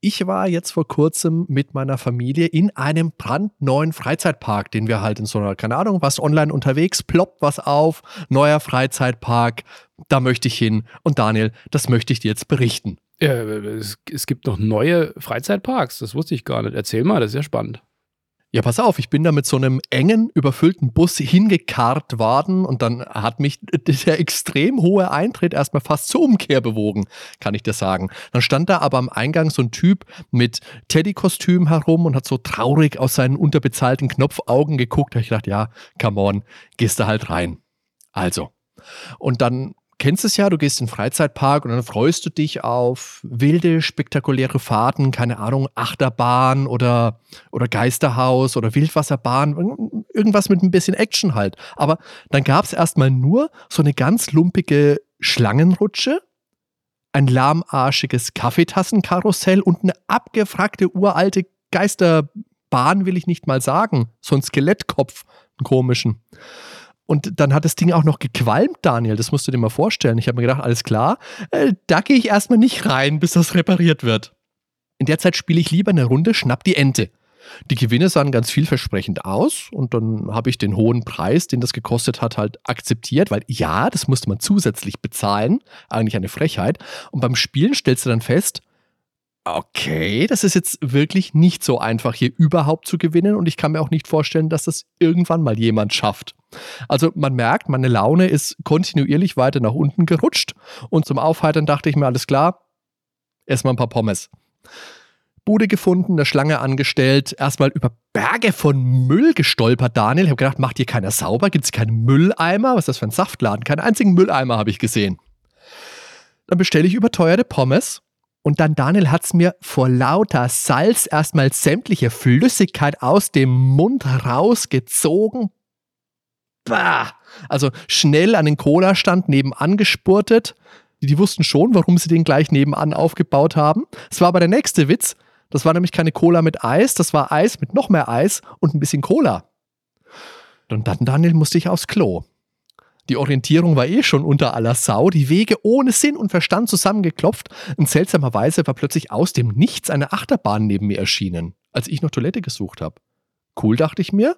ich war jetzt vor kurzem mit meiner Familie in einem brandneuen Freizeitpark, den wir halt in so einer, keine Ahnung, was online unterwegs, ploppt was auf, neuer Freizeitpark, da möchte ich hin. Und Daniel, das möchte ich dir jetzt berichten. Ja, es, es gibt noch neue Freizeitparks, das wusste ich gar nicht. Erzähl mal, das ist ja spannend. Ja, pass auf, ich bin da mit so einem engen, überfüllten Bus hingekarrt worden und dann hat mich der extrem hohe Eintritt erstmal fast zur Umkehr bewogen, kann ich dir sagen. Dann stand da aber am Eingang so ein Typ mit Teddy-Kostüm herum und hat so traurig aus seinen unterbezahlten Knopfaugen geguckt. Da ich gedacht, ja, come on, gehst da halt rein. Also. Und dann kennst es ja, du gehst in den Freizeitpark und dann freust du dich auf wilde, spektakuläre Fahrten, keine Ahnung, Achterbahn oder, oder Geisterhaus oder Wildwasserbahn, irgendwas mit ein bisschen Action halt. Aber dann gab es erstmal nur so eine ganz lumpige Schlangenrutsche, ein lahmarschiges Kaffeetassenkarussell und eine abgefragte uralte Geisterbahn, will ich nicht mal sagen. So ein Skelettkopf, einen komischen. Und dann hat das Ding auch noch gequalmt, Daniel. Das musst du dir mal vorstellen. Ich habe mir gedacht, alles klar, äh, da gehe ich erstmal nicht rein, bis das repariert wird. In der Zeit spiele ich lieber eine Runde Schnapp die Ente. Die Gewinne sahen ganz vielversprechend aus und dann habe ich den hohen Preis, den das gekostet hat, halt akzeptiert, weil ja, das musste man zusätzlich bezahlen. Eigentlich eine Frechheit. Und beim Spielen stellst du dann fest, okay, das ist jetzt wirklich nicht so einfach, hier überhaupt zu gewinnen und ich kann mir auch nicht vorstellen, dass das irgendwann mal jemand schafft. Also man merkt, meine Laune ist kontinuierlich weiter nach unten gerutscht und zum Aufheitern dachte ich mir, alles klar, erstmal ein paar Pommes. Bude gefunden, eine Schlange angestellt, erstmal über Berge von Müll gestolpert, Daniel. Ich habe gedacht, macht hier keiner sauber? Gibt es keinen Mülleimer? Was ist das für ein Saftladen? Keinen einzigen Mülleimer habe ich gesehen. Dann bestelle ich überteuerte Pommes und dann, Daniel, hat es mir vor lauter Salz erstmal sämtliche Flüssigkeit aus dem Mund rausgezogen. Bah! Also schnell an den Cola-Stand nebenan gespurtet. Die wussten schon, warum sie den gleich nebenan aufgebaut haben. Es war aber der nächste Witz. Das war nämlich keine Cola mit Eis, das war Eis mit noch mehr Eis und ein bisschen Cola. Und dann, Daniel, musste ich aufs Klo. Die Orientierung war eh schon unter aller Sau, die Wege ohne Sinn und Verstand zusammengeklopft und seltsamerweise war plötzlich aus dem Nichts eine Achterbahn neben mir erschienen, als ich noch Toilette gesucht habe. Cool, dachte ich mir.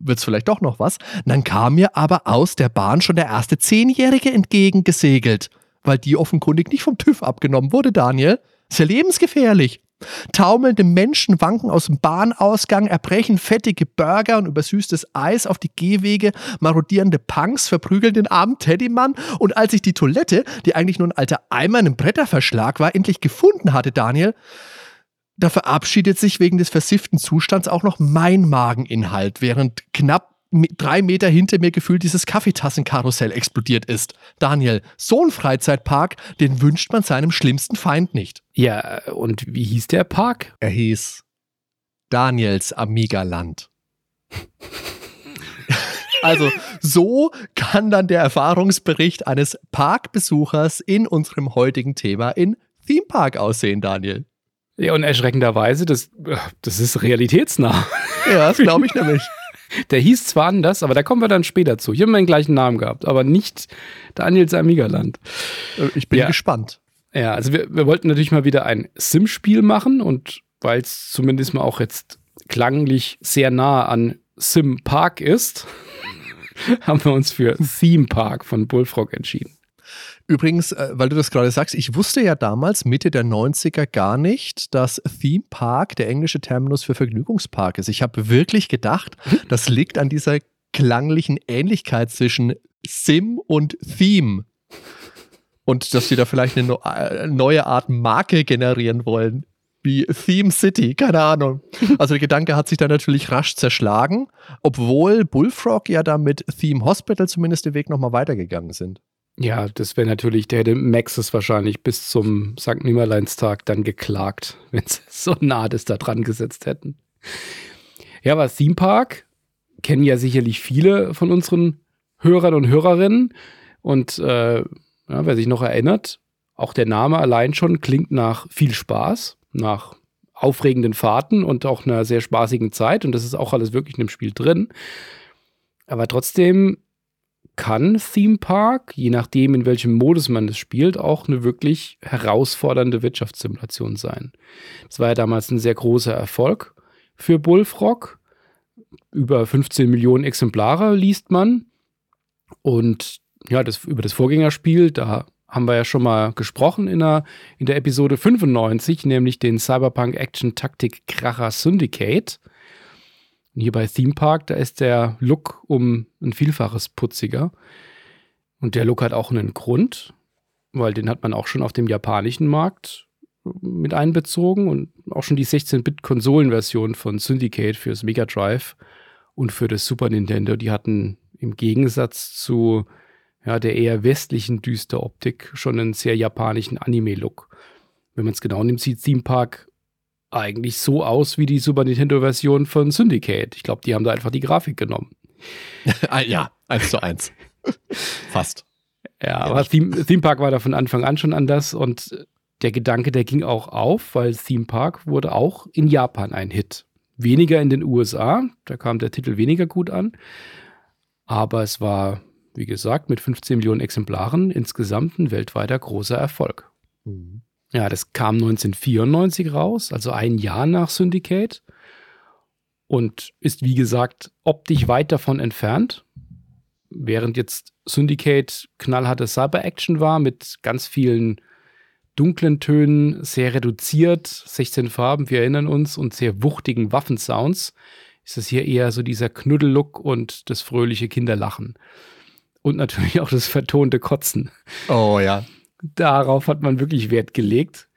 Wird's vielleicht doch noch was? Dann kam mir aber aus der Bahn schon der erste Zehnjährige entgegengesegelt, weil die offenkundig nicht vom TÜV abgenommen wurde, Daniel. Ja lebensgefährlich. Taumelnde Menschen wanken aus dem Bahnausgang, erbrechen fettige Burger und übersüßtes Eis auf die Gehwege, marodierende Punks verprügeln den armen Teddymann. Und als ich die Toilette, die eigentlich nur ein alter Eimer in einem Bretterverschlag war, endlich gefunden hatte, Daniel, da verabschiedet sich wegen des versifften Zustands auch noch mein Mageninhalt, während knapp drei Meter hinter mir gefühlt dieses Kaffeetassenkarussell explodiert ist. Daniel, so ein Freizeitpark, den wünscht man seinem schlimmsten Feind nicht. Ja, und wie hieß der Park? Er hieß Daniels Amiga-Land. Also, so kann dann der Erfahrungsbericht eines Parkbesuchers in unserem heutigen Thema in Theme Park aussehen, Daniel. Ja, und erschreckenderweise, das, das ist realitätsnah. Ja, das glaube ich nämlich. Der hieß zwar anders, aber da kommen wir dann später zu. Hier haben wir den gleichen Namen gehabt, aber nicht Daniels Amigaland. Äh, ich bin ja. gespannt. Ja, also wir, wir wollten natürlich mal wieder ein Sim-Spiel machen und weil es zumindest mal auch jetzt klanglich sehr nah an Sim Park ist, haben wir uns für Theme Park von Bullfrog entschieden. Übrigens, äh, weil du das gerade sagst, ich wusste ja damals, Mitte der 90er, gar nicht, dass Theme Park der englische Terminus für Vergnügungspark ist. Ich habe wirklich gedacht, das liegt an dieser klanglichen Ähnlichkeit zwischen Sim und Theme. Und dass sie da vielleicht eine äh, neue Art Marke generieren wollen. Wie Theme City, keine Ahnung. Also der Gedanke hat sich da natürlich rasch zerschlagen, obwohl Bullfrog ja da mit Theme Hospital zumindest den Weg nochmal weitergegangen sind. Ja, das wäre natürlich, der hätte Maxis wahrscheinlich bis zum St. Nimmerleinstag dann geklagt, wenn sie so nah das da dran gesetzt hätten. Ja, aber Theme Park kennen ja sicherlich viele von unseren Hörern und Hörerinnen. Und äh, ja, wer sich noch erinnert, auch der Name allein schon klingt nach viel Spaß, nach aufregenden Fahrten und auch einer sehr spaßigen Zeit. Und das ist auch alles wirklich in dem Spiel drin. Aber trotzdem kann Theme Park, je nachdem, in welchem Modus man es spielt, auch eine wirklich herausfordernde Wirtschaftssimulation sein. Das war ja damals ein sehr großer Erfolg für Bullfrog. Über 15 Millionen Exemplare liest man. Und ja, das, über das Vorgängerspiel, da haben wir ja schon mal gesprochen in der, in der Episode 95, nämlich den Cyberpunk Action Taktik Kracher Syndicate. Hier bei Theme Park, da ist der Look um ein Vielfaches putziger. Und der Look hat auch einen Grund, weil den hat man auch schon auf dem japanischen Markt mit einbezogen und auch schon die 16-Bit-Konsolenversion von Syndicate fürs Mega Drive und für das Super Nintendo, die hatten im Gegensatz zu ja, der eher westlichen Düsteroptik schon einen sehr japanischen Anime-Look. Wenn man es genau nimmt, sieht Theme Park eigentlich so aus wie die Super Nintendo-Version von Syndicate. Ich glaube, die haben da einfach die Grafik genommen. ja, eins zu eins. Fast. Ja, aber Theme, Theme Park war da von Anfang an schon anders und der Gedanke, der ging auch auf, weil Theme Park wurde auch in Japan ein Hit. Weniger in den USA, da kam der Titel weniger gut an, aber es war, wie gesagt, mit 15 Millionen Exemplaren insgesamt ein weltweiter großer Erfolg. Mhm. Ja, das kam 1994 raus, also ein Jahr nach Syndicate und ist, wie gesagt, optisch weit davon entfernt. Während jetzt Syndicate knallharte Cyber-Action war mit ganz vielen dunklen Tönen, sehr reduziert, 16 Farben, wir erinnern uns, und sehr wuchtigen Waffensounds, ist es hier eher so dieser Knuddellook und das fröhliche Kinderlachen. Und natürlich auch das vertonte Kotzen. Oh ja. Darauf hat man wirklich Wert gelegt.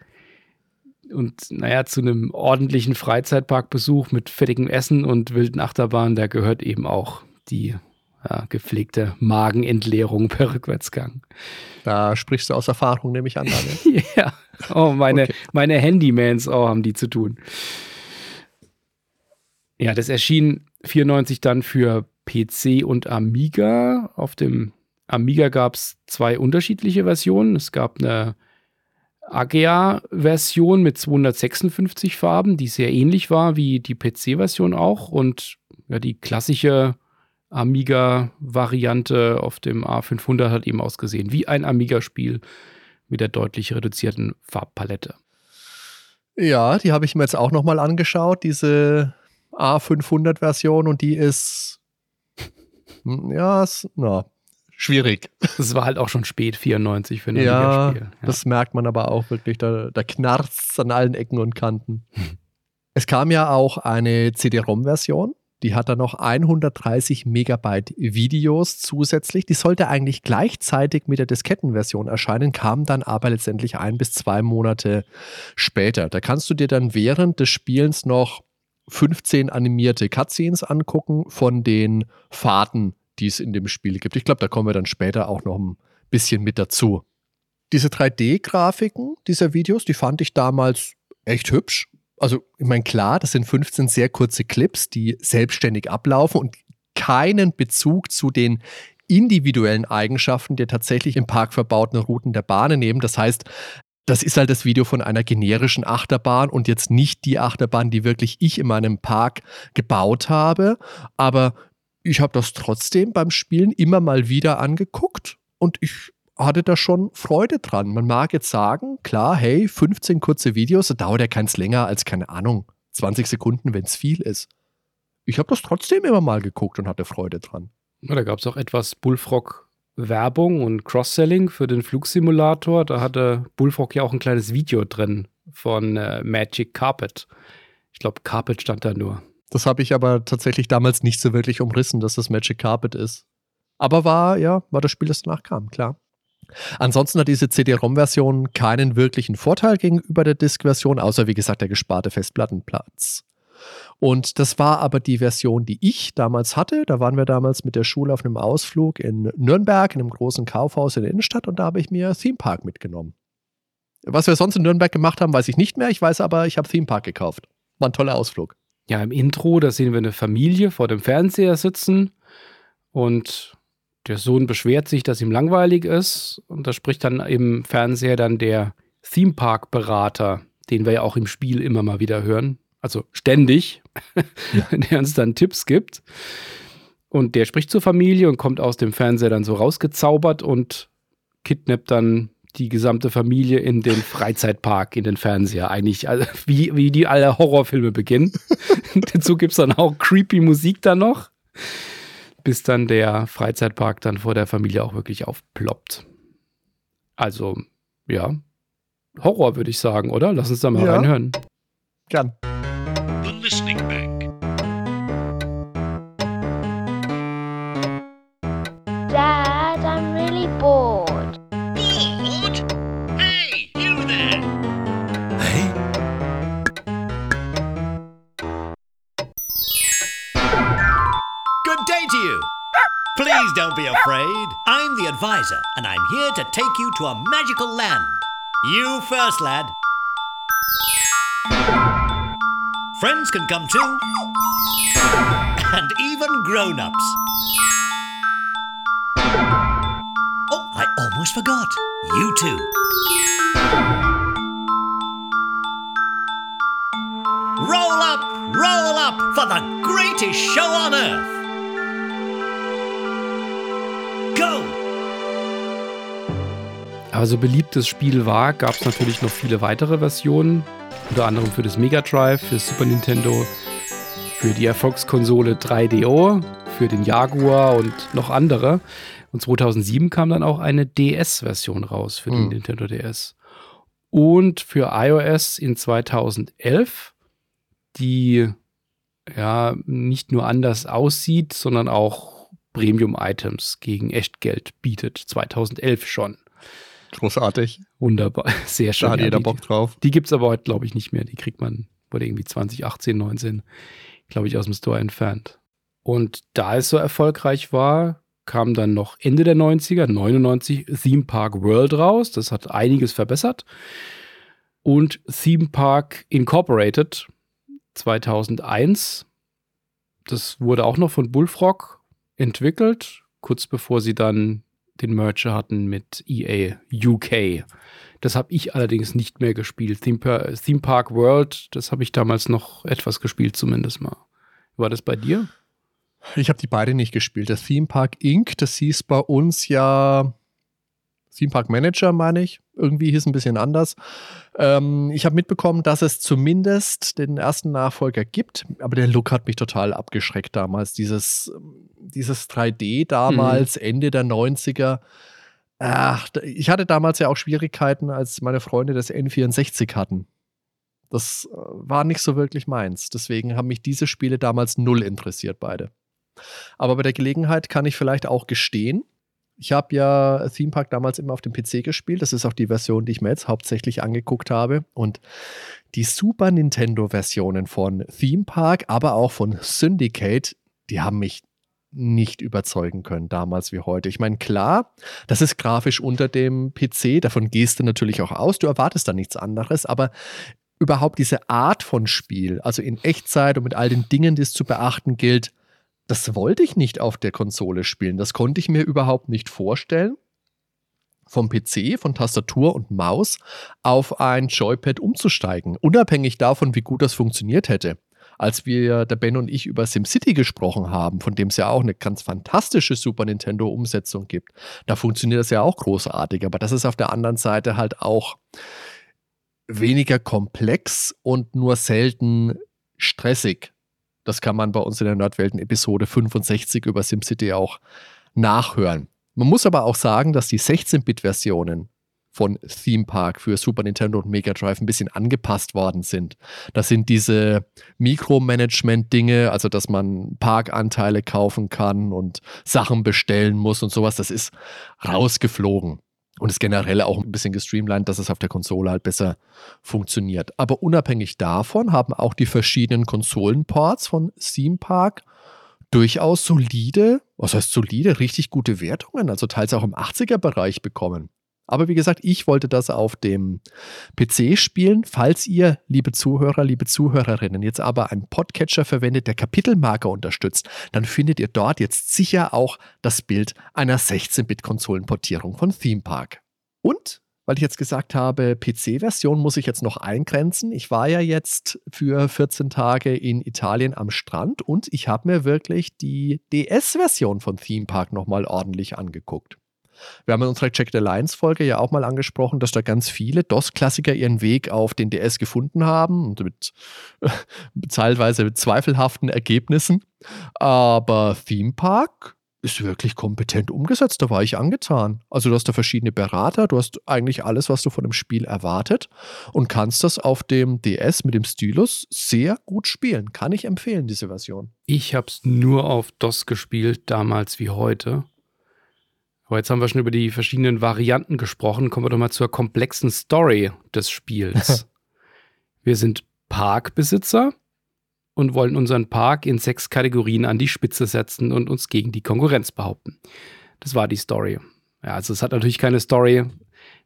Und naja, zu einem ordentlichen Freizeitparkbesuch mit fettigem Essen und wilden Achterbahnen, da gehört eben auch die ja, gepflegte Magenentleerung per Rückwärtsgang. Da sprichst du aus Erfahrung, nehme ich an. ja, oh, meine, okay. meine Handymans oh, haben die zu tun. Ja, das erschien 94 dann für PC und Amiga. Auf dem Amiga gab es zwei unterschiedliche Versionen. Es gab eine AGA-Version mit 256 Farben, die sehr ähnlich war wie die PC-Version auch. Und ja, die klassische Amiga-Variante auf dem A500 hat eben ausgesehen wie ein Amiga-Spiel mit der deutlich reduzierten Farbpalette. Ja, die habe ich mir jetzt auch nochmal angeschaut, diese A500-Version, und die ist, hm, ja, na, schwierig. Das war halt auch schon spät, 94 für ein ja, Amiga-Spiel. Ja, das merkt man aber auch wirklich, da, da knarzt an allen Ecken und Kanten. es kam ja auch eine CD-ROM-Version die hat dann noch 130 Megabyte Videos zusätzlich. Die sollte eigentlich gleichzeitig mit der Diskettenversion erscheinen, kam dann aber letztendlich ein bis zwei Monate später. Da kannst du dir dann während des Spielens noch 15 animierte Cutscenes angucken von den Fahrten, die es in dem Spiel gibt. Ich glaube, da kommen wir dann später auch noch ein bisschen mit dazu. Diese 3D-Grafiken dieser Videos, die fand ich damals echt hübsch also ich meine, klar, das sind 15 sehr kurze Clips, die selbstständig ablaufen und keinen Bezug zu den individuellen Eigenschaften der tatsächlich im Park verbauten Routen der Bahnen nehmen. Das heißt, das ist halt das Video von einer generischen Achterbahn und jetzt nicht die Achterbahn, die wirklich ich in meinem Park gebaut habe. Aber ich habe das trotzdem beim Spielen immer mal wieder angeguckt und ich hatte da schon Freude dran. Man mag jetzt sagen, klar, hey, 15 kurze Videos, da dauert ja keins länger als, keine Ahnung, 20 Sekunden, wenn es viel ist. Ich habe das trotzdem immer mal geguckt und hatte Freude dran. Da gab es auch etwas Bullfrog-Werbung und Cross-Selling für den Flugsimulator. Da hatte Bullfrog ja auch ein kleines Video drin von äh, Magic Carpet. Ich glaube, Carpet stand da nur. Das habe ich aber tatsächlich damals nicht so wirklich umrissen, dass das Magic Carpet ist. Aber war, ja, war das Spiel, das danach kam, klar. Ansonsten hat diese CD-ROM-Version keinen wirklichen Vorteil gegenüber der Disk-Version, außer wie gesagt der gesparte Festplattenplatz. Und das war aber die Version, die ich damals hatte. Da waren wir damals mit der Schule auf einem Ausflug in Nürnberg, in einem großen Kaufhaus in der Innenstadt, und da habe ich mir Theme Park mitgenommen. Was wir sonst in Nürnberg gemacht haben, weiß ich nicht mehr. Ich weiß aber, ich habe Theme Park gekauft. War ein toller Ausflug. Ja, im Intro, da sehen wir eine Familie vor dem Fernseher sitzen und der Sohn beschwert sich, dass ihm langweilig ist und da spricht dann im Fernseher dann der Theme Park Berater, den wir ja auch im Spiel immer mal wieder hören, also ständig, ja. der uns dann Tipps gibt. Und der spricht zur Familie und kommt aus dem Fernseher dann so rausgezaubert und kidnappt dann die gesamte Familie in den Freizeitpark, in den Fernseher. Eigentlich, also wie, wie die alle Horrorfilme beginnen. Dazu gibt es dann auch creepy Musik dann noch, bis dann der Freizeitpark dann vor der Familie auch wirklich aufploppt. Also, ja, Horror würde ich sagen, oder? Lass uns da mal ja. reinhören. Gern. And I'm here to take you to a magical land. You first, lad. Friends can come too. And even grown ups. Oh, I almost forgot. You too. Roll up, roll up for the greatest show on earth. Aber so beliebt das Spiel war, gab es natürlich noch viele weitere Versionen. Unter anderem für das Mega Drive, für das Super Nintendo, für die Erfolgskonsole 3DO, für den Jaguar und noch andere. Und 2007 kam dann auch eine DS-Version raus für den mhm. Nintendo DS. Und für iOS in 2011, die ja nicht nur anders aussieht, sondern auch Premium-Items gegen Echtgeld bietet. 2011 schon. Großartig. Wunderbar. Sehr schön. Da hat jeder Bock drauf. Die gibt es aber heute, glaube ich, nicht mehr. Die kriegt man, wurde irgendwie 2018, 19, glaube ich, aus dem Store entfernt. Und da es so erfolgreich war, kam dann noch Ende der 90er, 99, Theme Park World raus. Das hat einiges verbessert. Und Theme Park Incorporated 2001. Das wurde auch noch von Bullfrog entwickelt, kurz bevor sie dann den Merger hatten mit EA UK. Das habe ich allerdings nicht mehr gespielt. Theme, Theme Park World, das habe ich damals noch etwas gespielt, zumindest mal. War das bei dir? Ich habe die beide nicht gespielt. Das Theme Park Inc., das hieß bei uns ja Theme Park Manager, meine ich. Irgendwie hieß ein bisschen anders. Ähm, ich habe mitbekommen, dass es zumindest den ersten Nachfolger gibt, aber der Look hat mich total abgeschreckt damals. Dieses, dieses 3D damals, mhm. Ende der 90er. Ach, ich hatte damals ja auch Schwierigkeiten, als meine Freunde das N64 hatten. Das äh, war nicht so wirklich meins. Deswegen haben mich diese Spiele damals null interessiert, beide. Aber bei der Gelegenheit kann ich vielleicht auch gestehen, ich habe ja Theme Park damals immer auf dem PC gespielt. Das ist auch die Version, die ich mir jetzt hauptsächlich angeguckt habe. Und die Super Nintendo-Versionen von Theme Park, aber auch von Syndicate, die haben mich nicht überzeugen können, damals wie heute. Ich meine, klar, das ist grafisch unter dem PC, davon gehst du natürlich auch aus, du erwartest da nichts anderes, aber überhaupt diese Art von Spiel, also in Echtzeit und mit all den Dingen, die es zu beachten gilt, das wollte ich nicht auf der Konsole spielen. Das konnte ich mir überhaupt nicht vorstellen, vom PC, von Tastatur und Maus auf ein Joypad umzusteigen, unabhängig davon, wie gut das funktioniert hätte. Als wir, der Ben und ich, über SimCity gesprochen haben, von dem es ja auch eine ganz fantastische Super Nintendo-Umsetzung gibt, da funktioniert das ja auch großartig, aber das ist auf der anderen Seite halt auch weniger komplex und nur selten stressig. Das kann man bei uns in der Nordwelten Episode 65 über SimCity auch nachhören. Man muss aber auch sagen, dass die 16-Bit-Versionen von Theme Park für Super Nintendo und Mega Drive ein bisschen angepasst worden sind. Das sind diese Mikromanagement-Dinge, also dass man Parkanteile kaufen kann und Sachen bestellen muss und sowas. Das ist rausgeflogen und ist generell auch ein bisschen gestreamlined, dass es auf der Konsole halt besser funktioniert. Aber unabhängig davon haben auch die verschiedenen Konsolenports von Theme Park durchaus solide, was heißt solide, richtig gute Wertungen, also teils auch im 80er-Bereich bekommen. Aber wie gesagt, ich wollte das auf dem PC spielen. Falls ihr, liebe Zuhörer, liebe Zuhörerinnen, jetzt aber einen Podcatcher verwendet, der Kapitelmarker unterstützt, dann findet ihr dort jetzt sicher auch das Bild einer 16-Bit-Konsolenportierung von Theme Park. Und weil ich jetzt gesagt habe, PC-Version muss ich jetzt noch eingrenzen. Ich war ja jetzt für 14 Tage in Italien am Strand und ich habe mir wirklich die DS-Version von Theme Park nochmal ordentlich angeguckt. Wir haben in unserer Check the Lines Folge ja auch mal angesprochen, dass da ganz viele DOS-Klassiker ihren Weg auf den DS gefunden haben und mit teilweise mit zweifelhaften Ergebnissen. Aber Theme Park ist wirklich kompetent umgesetzt. Da war ich angetan. Also du hast da verschiedene Berater, du hast eigentlich alles, was du von dem Spiel erwartet und kannst das auf dem DS mit dem Stylus sehr gut spielen. Kann ich empfehlen, diese Version. Ich habe es nur auf DOS gespielt, damals wie heute. Aber jetzt haben wir schon über die verschiedenen Varianten gesprochen. Kommen wir doch mal zur komplexen Story des Spiels. wir sind Parkbesitzer und wollen unseren Park in sechs Kategorien an die Spitze setzen und uns gegen die Konkurrenz behaupten. Das war die Story. Ja, also es hat natürlich keine Story.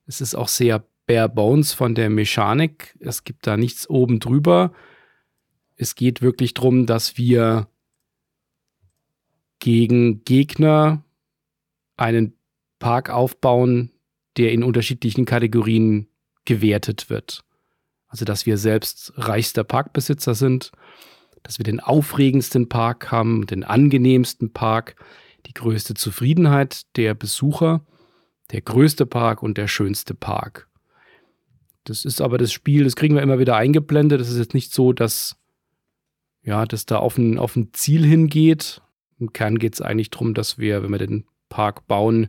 Es ist auch sehr bare bones von der Mechanik. Es gibt da nichts oben drüber. Es geht wirklich darum, dass wir gegen Gegner einen Park aufbauen, der in unterschiedlichen Kategorien gewertet wird. Also dass wir selbst reichster Parkbesitzer sind dass wir den aufregendsten Park haben, den angenehmsten Park, die größte Zufriedenheit der Besucher, der größte Park und der schönste Park. Das ist aber das Spiel, das kriegen wir immer wieder eingeblendet. Das ist jetzt nicht so, dass ja, das da auf ein, auf ein Ziel hingeht. Im Kern geht es eigentlich darum, dass wir, wenn wir den Park bauen,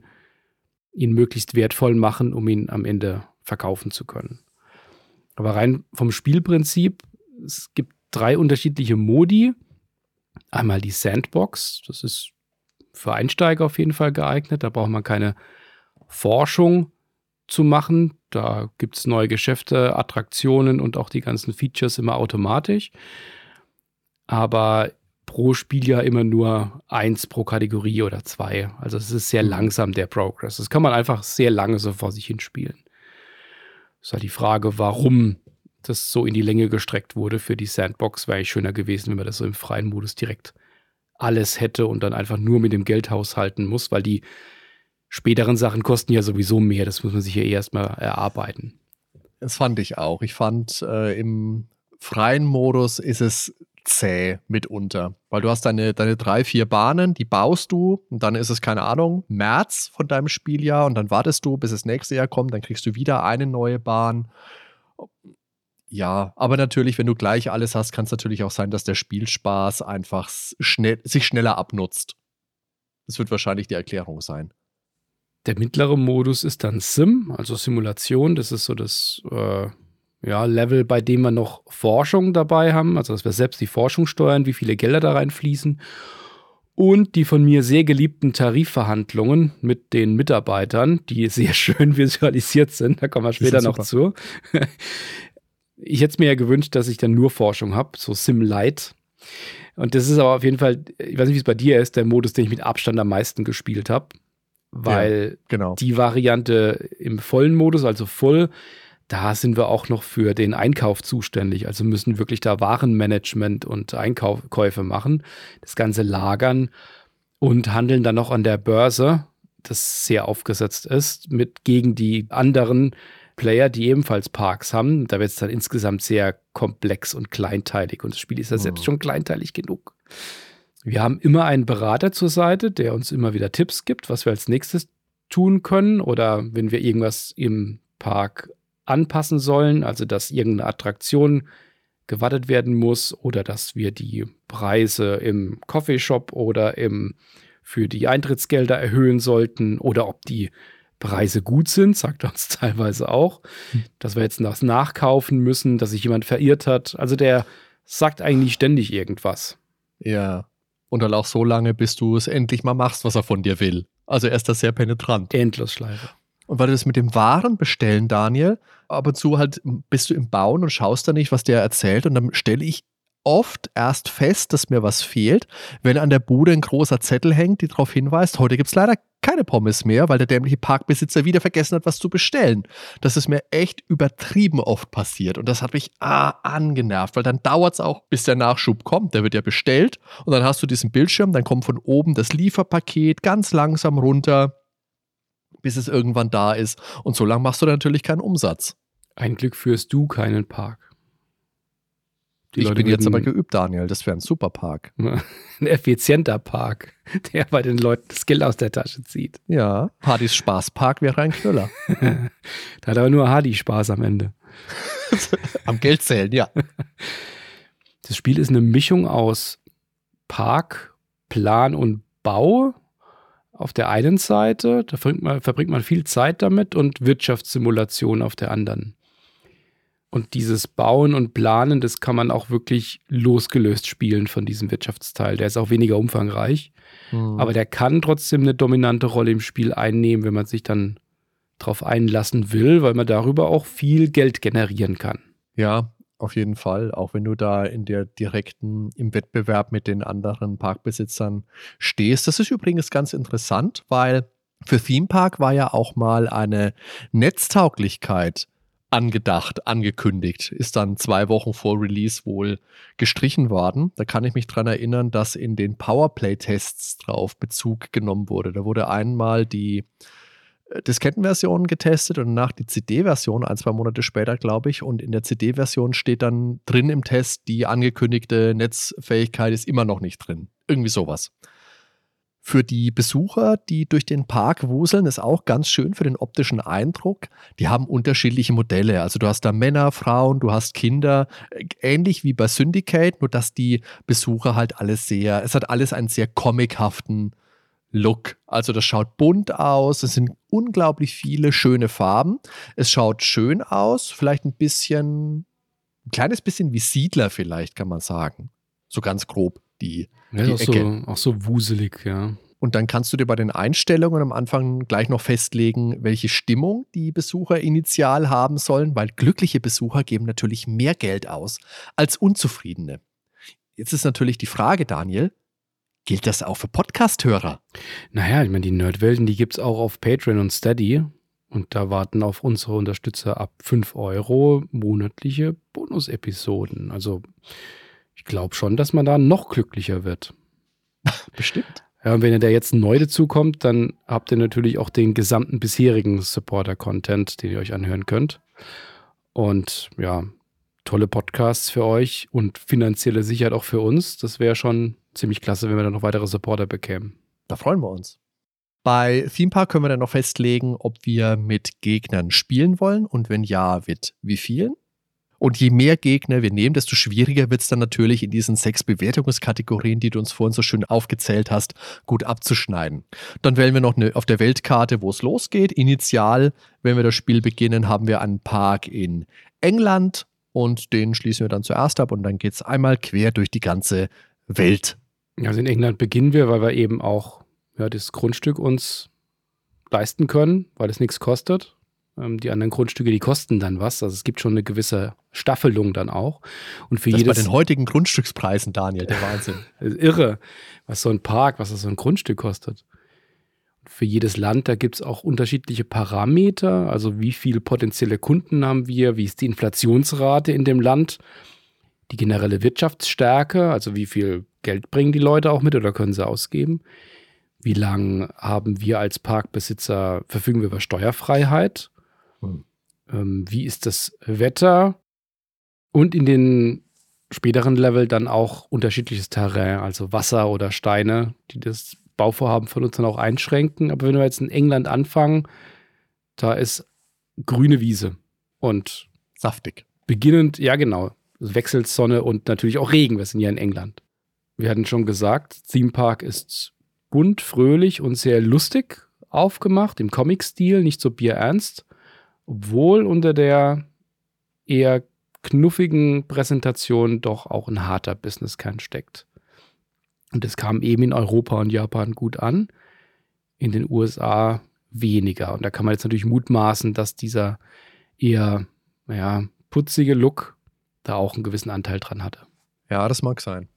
ihn möglichst wertvoll machen, um ihn am Ende verkaufen zu können. Aber rein vom Spielprinzip, es gibt drei unterschiedliche Modi. Einmal die Sandbox, das ist für Einsteiger auf jeden Fall geeignet. Da braucht man keine Forschung zu machen. Da gibt es neue Geschäfte, Attraktionen und auch die ganzen Features immer automatisch. Aber pro Spiel ja immer nur eins pro Kategorie oder zwei. Also es ist sehr mhm. langsam der Progress. Das kann man einfach sehr lange so vor sich hin spielen. ist halt die Frage, warum das so in die Länge gestreckt wurde für die Sandbox. Wäre eigentlich schöner gewesen, wenn man das so im freien Modus direkt alles hätte und dann einfach nur mit dem Geld haushalten muss, weil die späteren Sachen kosten ja sowieso mehr. Das muss man sich ja erstmal erarbeiten. Das fand ich auch. Ich fand, äh, im freien Modus ist es zäh mitunter. Weil du hast deine, deine drei, vier Bahnen, die baust du und dann ist es, keine Ahnung, März von deinem Spieljahr und dann wartest du, bis das nächste Jahr kommt, dann kriegst du wieder eine neue Bahn. Ja, aber natürlich, wenn du gleich alles hast, kann es natürlich auch sein, dass der Spielspaß einfach schnell, sich schneller abnutzt. Das wird wahrscheinlich die Erklärung sein. Der mittlere Modus ist dann Sim, also Simulation. Das ist so das äh, ja, Level, bei dem wir noch Forschung dabei haben, also dass wir selbst die Forschung steuern, wie viele Gelder da reinfließen. Und die von mir sehr geliebten Tarifverhandlungen mit den Mitarbeitern, die sehr schön visualisiert sind. Da kommen wir später noch zu. Ich hätte es mir ja gewünscht, dass ich dann nur Forschung habe, so Sim Light. Und das ist aber auf jeden Fall, ich weiß nicht, wie es bei dir ist, der Modus, den ich mit Abstand am meisten gespielt habe. Weil ja, genau. die Variante im vollen Modus, also voll, da sind wir auch noch für den Einkauf zuständig. Also müssen wirklich da Warenmanagement und Einkäufe machen, das Ganze lagern und handeln dann noch an der Börse, das sehr aufgesetzt ist, mit gegen die anderen Player, die ebenfalls Parks haben. Da wird es dann insgesamt sehr komplex und kleinteilig und das Spiel ist ja selbst oh. schon kleinteilig genug. Wir haben immer einen Berater zur Seite, der uns immer wieder Tipps gibt, was wir als nächstes tun können oder wenn wir irgendwas im Park anpassen sollen, also dass irgendeine Attraktion gewartet werden muss oder dass wir die Preise im Coffeeshop oder im, für die Eintrittsgelder erhöhen sollten oder ob die Preise gut sind, sagt er uns teilweise auch, hm. dass wir jetzt das nachkaufen müssen, dass sich jemand verirrt hat. Also der sagt eigentlich ständig irgendwas. Ja. Und dann auch so lange, bis du es endlich mal machst, was er von dir will. Also er ist da sehr penetrant. Endlosschleife. Und weil du das mit dem Waren bestellen, Daniel, ab und zu halt bist du im Bauen und schaust da nicht, was der erzählt. Und dann stelle ich oft erst fest, dass mir was fehlt, wenn an der Bude ein großer Zettel hängt, die darauf hinweist, heute gibt es leider keine Pommes mehr, weil der dämliche Parkbesitzer wieder vergessen hat, was zu bestellen. Das ist mir echt übertrieben oft passiert und das hat mich ah, angenervt, weil dann dauert es auch, bis der Nachschub kommt. Der wird ja bestellt und dann hast du diesen Bildschirm, dann kommt von oben das Lieferpaket ganz langsam runter, bis es irgendwann da ist und so lange machst du natürlich keinen Umsatz. Ein Glück führst du keinen Park. Die ich Leute bin jetzt aber geübt, Daniel. Das wäre ein super Park. Ein effizienter Park, der bei den Leuten das Geld aus der Tasche zieht. Ja, Hardys Spaßpark wäre ein Knüller. Da hat aber nur Hardy Spaß am Ende. Am Geld zählen, ja. Das Spiel ist eine Mischung aus Park, Plan und Bau auf der einen Seite, da verbringt man, verbringt man viel Zeit damit und Wirtschaftssimulation auf der anderen. Und dieses Bauen und Planen, das kann man auch wirklich losgelöst spielen von diesem Wirtschaftsteil. Der ist auch weniger umfangreich, Hm. aber der kann trotzdem eine dominante Rolle im Spiel einnehmen, wenn man sich dann drauf einlassen will, weil man darüber auch viel Geld generieren kann. Ja, auf jeden Fall. Auch wenn du da in der direkten, im Wettbewerb mit den anderen Parkbesitzern stehst. Das ist übrigens ganz interessant, weil für Theme Park war ja auch mal eine Netztauglichkeit angedacht, angekündigt, ist dann zwei Wochen vor Release wohl gestrichen worden. Da kann ich mich dran erinnern, dass in den Powerplay-Tests drauf Bezug genommen wurde. Da wurde einmal die Diskettenversion getestet und danach die CD-Version, ein, zwei Monate später, glaube ich. Und in der CD-Version steht dann drin im Test, die angekündigte Netzfähigkeit ist immer noch nicht drin. Irgendwie sowas. Für die Besucher, die durch den Park wuseln, ist auch ganz schön für den optischen Eindruck. Die haben unterschiedliche Modelle. Also du hast da Männer, Frauen, du hast Kinder. Äh, Ähnlich wie bei Syndicate, nur dass die Besucher halt alles sehr, es hat alles einen sehr comichaften Look. Also das schaut bunt aus, es sind unglaublich viele schöne Farben. Es schaut schön aus, vielleicht ein bisschen, ein kleines bisschen wie Siedler vielleicht, kann man sagen. So ganz grob die, Ja, die auch, Ecke. so, auch so wuselig, ja. Und dann kannst du dir bei den Einstellungen am Anfang gleich noch festlegen, welche Stimmung die Besucher initial haben sollen, weil glückliche Besucher geben natürlich mehr Geld aus als unzufriedene. Jetzt ist natürlich die Frage, Daniel, gilt das auch für Podcast-Hörer? Naja, ich meine, die Nerdwelten, die gibt es auch auf Patreon und Steady. Und da warten auf unsere Unterstützer ab 5 Euro monatliche Bonus-Episoden. Also ich glaube schon, dass man da noch glücklicher wird. Bestimmt. Ja, und wenn ihr da jetzt neu dazukommt, dann habt ihr natürlich auch den gesamten bisherigen Supporter-Content, den ihr euch anhören könnt. Und ja, tolle Podcasts für euch und finanzielle Sicherheit auch für uns. Das wäre schon ziemlich klasse, wenn wir dann noch weitere Supporter bekämen. Da freuen wir uns. Bei Theme Park können wir dann noch festlegen, ob wir mit Gegnern spielen wollen und wenn ja, mit wie vielen. Und je mehr Gegner wir nehmen, desto schwieriger wird es dann natürlich in diesen sechs Bewertungskategorien, die du uns vorhin so schön aufgezählt hast, gut abzuschneiden. Dann wählen wir noch eine, auf der Weltkarte, wo es losgeht. Initial, wenn wir das Spiel beginnen, haben wir einen Park in England und den schließen wir dann zuerst ab und dann geht es einmal quer durch die ganze Welt. Also in England beginnen wir, weil wir eben auch ja, das Grundstück uns leisten können, weil es nichts kostet. Ähm, die anderen Grundstücke, die kosten dann was. Also es gibt schon eine gewisse Staffelung dann auch. Und für Das ist bei jedes den heutigen Grundstückspreisen, Daniel, der Wahnsinn. Irre, was so ein Park, was das so ein Grundstück kostet. Und für jedes Land, da gibt es auch unterschiedliche Parameter, also wie viele potenzielle Kunden haben wir, wie ist die Inflationsrate in dem Land, die generelle Wirtschaftsstärke, also wie viel Geld bringen die Leute auch mit oder können sie ausgeben, wie lang haben wir als Parkbesitzer, verfügen wir über Steuerfreiheit, Hm. ähm, wie ist das Wetter und in den späteren Level dann auch unterschiedliches Terrain, also Wasser oder Steine, die das Bauvorhaben von uns dann auch einschränken. Aber wenn wir jetzt in England anfangen, da ist grüne Wiese und Saftig. beginnend, ja genau, es wechselt Sonne und natürlich auch Regen. Wir sind ja in England. Wir hatten schon gesagt, Theme Park ist bunt, fröhlich und sehr lustig aufgemacht, im Comic-Stil, nicht so bierernst, obwohl unter der eher knuffigen Präsentation doch auch ein harter Businesskern steckt. Und es kam eben in Europa und Japan gut an, in den USA weniger. Und da kann man jetzt natürlich mutmaßen, dass dieser eher, naja, putzige Look da auch einen gewissen Anteil dran hatte. Ja, das mag sein.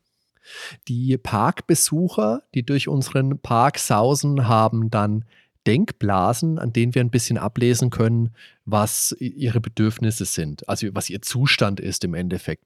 Die Parkbesucher, die durch unseren Park sausen, haben dann Denkblasen, an denen wir ein bisschen ablesen können, was ihre Bedürfnisse sind, also was ihr Zustand ist im Endeffekt.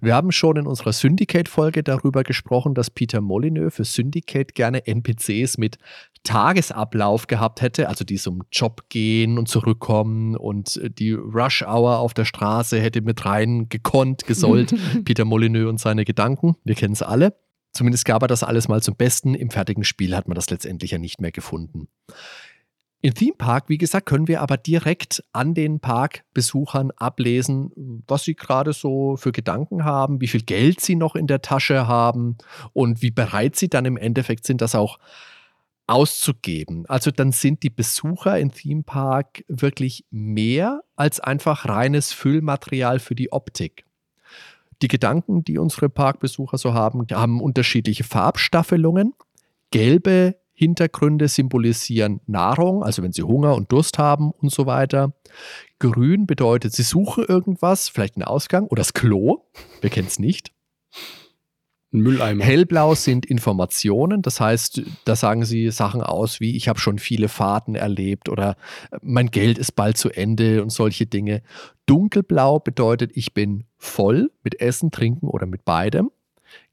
Wir haben schon in unserer Syndicate-Folge darüber gesprochen, dass Peter Molyneux für Syndicate gerne NPCs mit Tagesablauf gehabt hätte, also die zum Job gehen und zurückkommen und die Rush Hour auf der Straße hätte mit rein gekonnt, gesollt. Peter Molyneux und seine Gedanken, wir kennen es alle. Zumindest gab er das alles mal zum Besten. Im fertigen Spiel hat man das letztendlich ja nicht mehr gefunden. Im Theme Park, wie gesagt, können wir aber direkt an den Parkbesuchern ablesen, was sie gerade so für Gedanken haben, wie viel Geld sie noch in der Tasche haben und wie bereit sie dann im Endeffekt sind, das auch auszugeben. Also dann sind die Besucher im Theme Park wirklich mehr als einfach reines Füllmaterial für die Optik. Die Gedanken, die unsere Parkbesucher so haben, haben unterschiedliche Farbstaffelungen. Gelbe Hintergründe symbolisieren Nahrung, also wenn sie Hunger und Durst haben und so weiter. Grün bedeutet, sie suchen irgendwas, vielleicht einen Ausgang oder das Klo. Wer kennt es nicht? Ein Mülleimer. Hellblau sind Informationen, das heißt, da sagen sie Sachen aus wie ich habe schon viele Fahrten erlebt oder mein Geld ist bald zu Ende und solche Dinge. Dunkelblau bedeutet, ich bin voll mit Essen, Trinken oder mit beidem.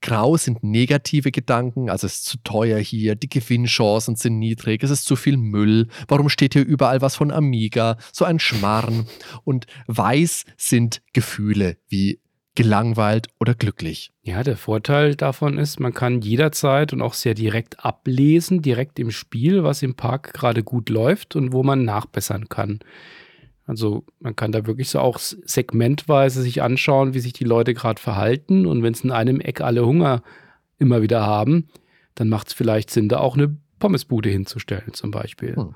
Grau sind negative Gedanken, also es ist zu teuer hier, die Gewinnchancen sind niedrig, es ist zu viel Müll, warum steht hier überall was von Amiga, so ein Schmarrn. Und weiß sind Gefühle wie gelangweilt oder glücklich. Ja, der Vorteil davon ist, man kann jederzeit und auch sehr direkt ablesen, direkt im Spiel, was im Park gerade gut läuft und wo man nachbessern kann. Also man kann da wirklich so auch segmentweise sich anschauen, wie sich die Leute gerade verhalten. Und wenn es in einem Eck alle Hunger immer wieder haben, dann macht es vielleicht Sinn, da auch eine Pommesbude hinzustellen zum Beispiel. Hm.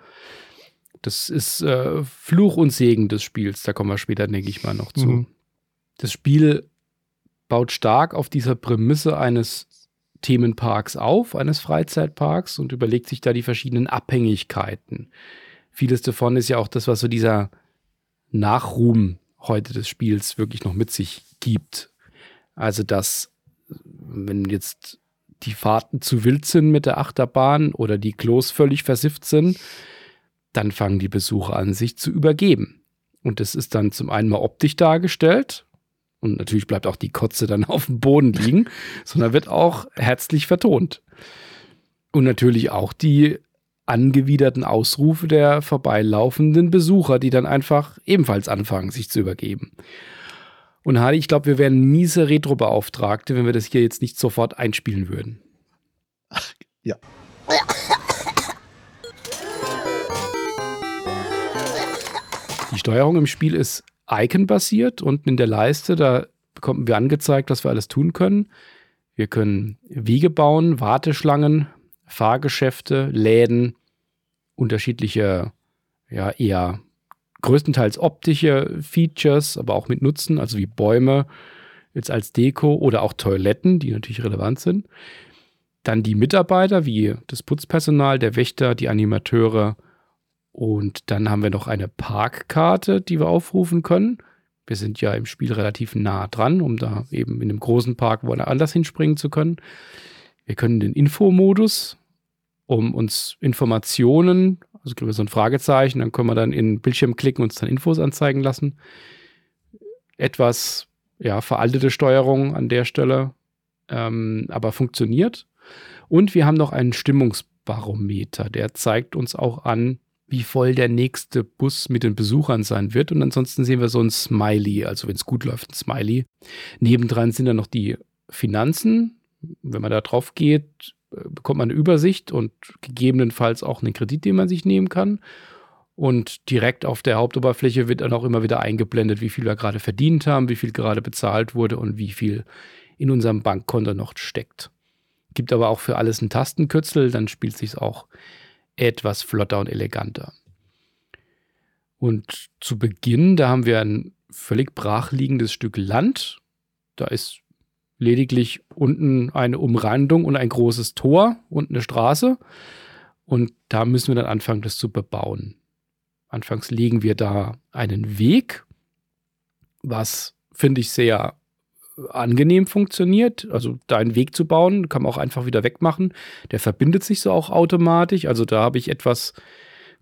Das ist äh, Fluch und Segen des Spiels. Da kommen wir später, denke ich mal, noch zu. Mhm. Das Spiel baut stark auf dieser Prämisse eines Themenparks auf, eines Freizeitparks und überlegt sich da die verschiedenen Abhängigkeiten. Vieles davon ist ja auch das, was so dieser Nachruhm heute des Spiels wirklich noch mit sich gibt. Also, dass, wenn jetzt die Fahrten zu wild sind mit der Achterbahn oder die Klos völlig versifft sind, dann fangen die Besucher an, sich zu übergeben. Und das ist dann zum einen mal optisch dargestellt. Und natürlich bleibt auch die Kotze dann auf dem Boden liegen, sondern wird auch herzlich vertont. Und natürlich auch die angewiderten Ausrufe der vorbeilaufenden Besucher, die dann einfach ebenfalls anfangen, sich zu übergeben. Und Hardy, ich glaube, wir wären miese Retro-Beauftragte, wenn wir das hier jetzt nicht sofort einspielen würden. Ach, ja. Die Steuerung im Spiel ist Icon-basiert. Unten in der Leiste, da bekommen wir angezeigt, was wir alles tun können. Wir können Wege bauen, Warteschlangen, Fahrgeschäfte, Läden, unterschiedliche, ja, eher größtenteils optische Features, aber auch mit Nutzen, also wie Bäume jetzt als Deko oder auch Toiletten, die natürlich relevant sind. Dann die Mitarbeiter, wie das Putzpersonal, der Wächter, die Animateure. Und dann haben wir noch eine Parkkarte, die wir aufrufen können. Wir sind ja im Spiel relativ nah dran, um da eben in einem großen Park woanders hinspringen zu können. Wir können den Infomodus, um uns Informationen, also glaube ich so ein Fragezeichen, dann können wir dann in den Bildschirm klicken und uns dann Infos anzeigen lassen. Etwas ja, veraltete Steuerung an der Stelle, ähm, aber funktioniert. Und wir haben noch einen Stimmungsbarometer, der zeigt uns auch an, wie voll der nächste Bus mit den Besuchern sein wird. Und ansonsten sehen wir so ein Smiley, also wenn es gut läuft, ein Smiley. Nebendran sind dann noch die Finanzen, wenn man da drauf geht, bekommt man eine Übersicht und gegebenenfalls auch einen Kredit, den man sich nehmen kann. Und direkt auf der Hauptoberfläche wird dann auch immer wieder eingeblendet, wie viel wir gerade verdient haben, wie viel gerade bezahlt wurde und wie viel in unserem Bankkonto noch steckt. Gibt aber auch für alles einen Tastenkürzel, dann spielt sich auch etwas flotter und eleganter. Und zu Beginn, da haben wir ein völlig brachliegendes Stück Land. Da ist lediglich unten eine Umrandung und ein großes Tor und eine Straße. Und da müssen wir dann anfangen, das zu bebauen. Anfangs legen wir da einen Weg, was finde ich sehr angenehm funktioniert. Also da einen Weg zu bauen, kann man auch einfach wieder wegmachen. Der verbindet sich so auch automatisch. Also da habe ich etwas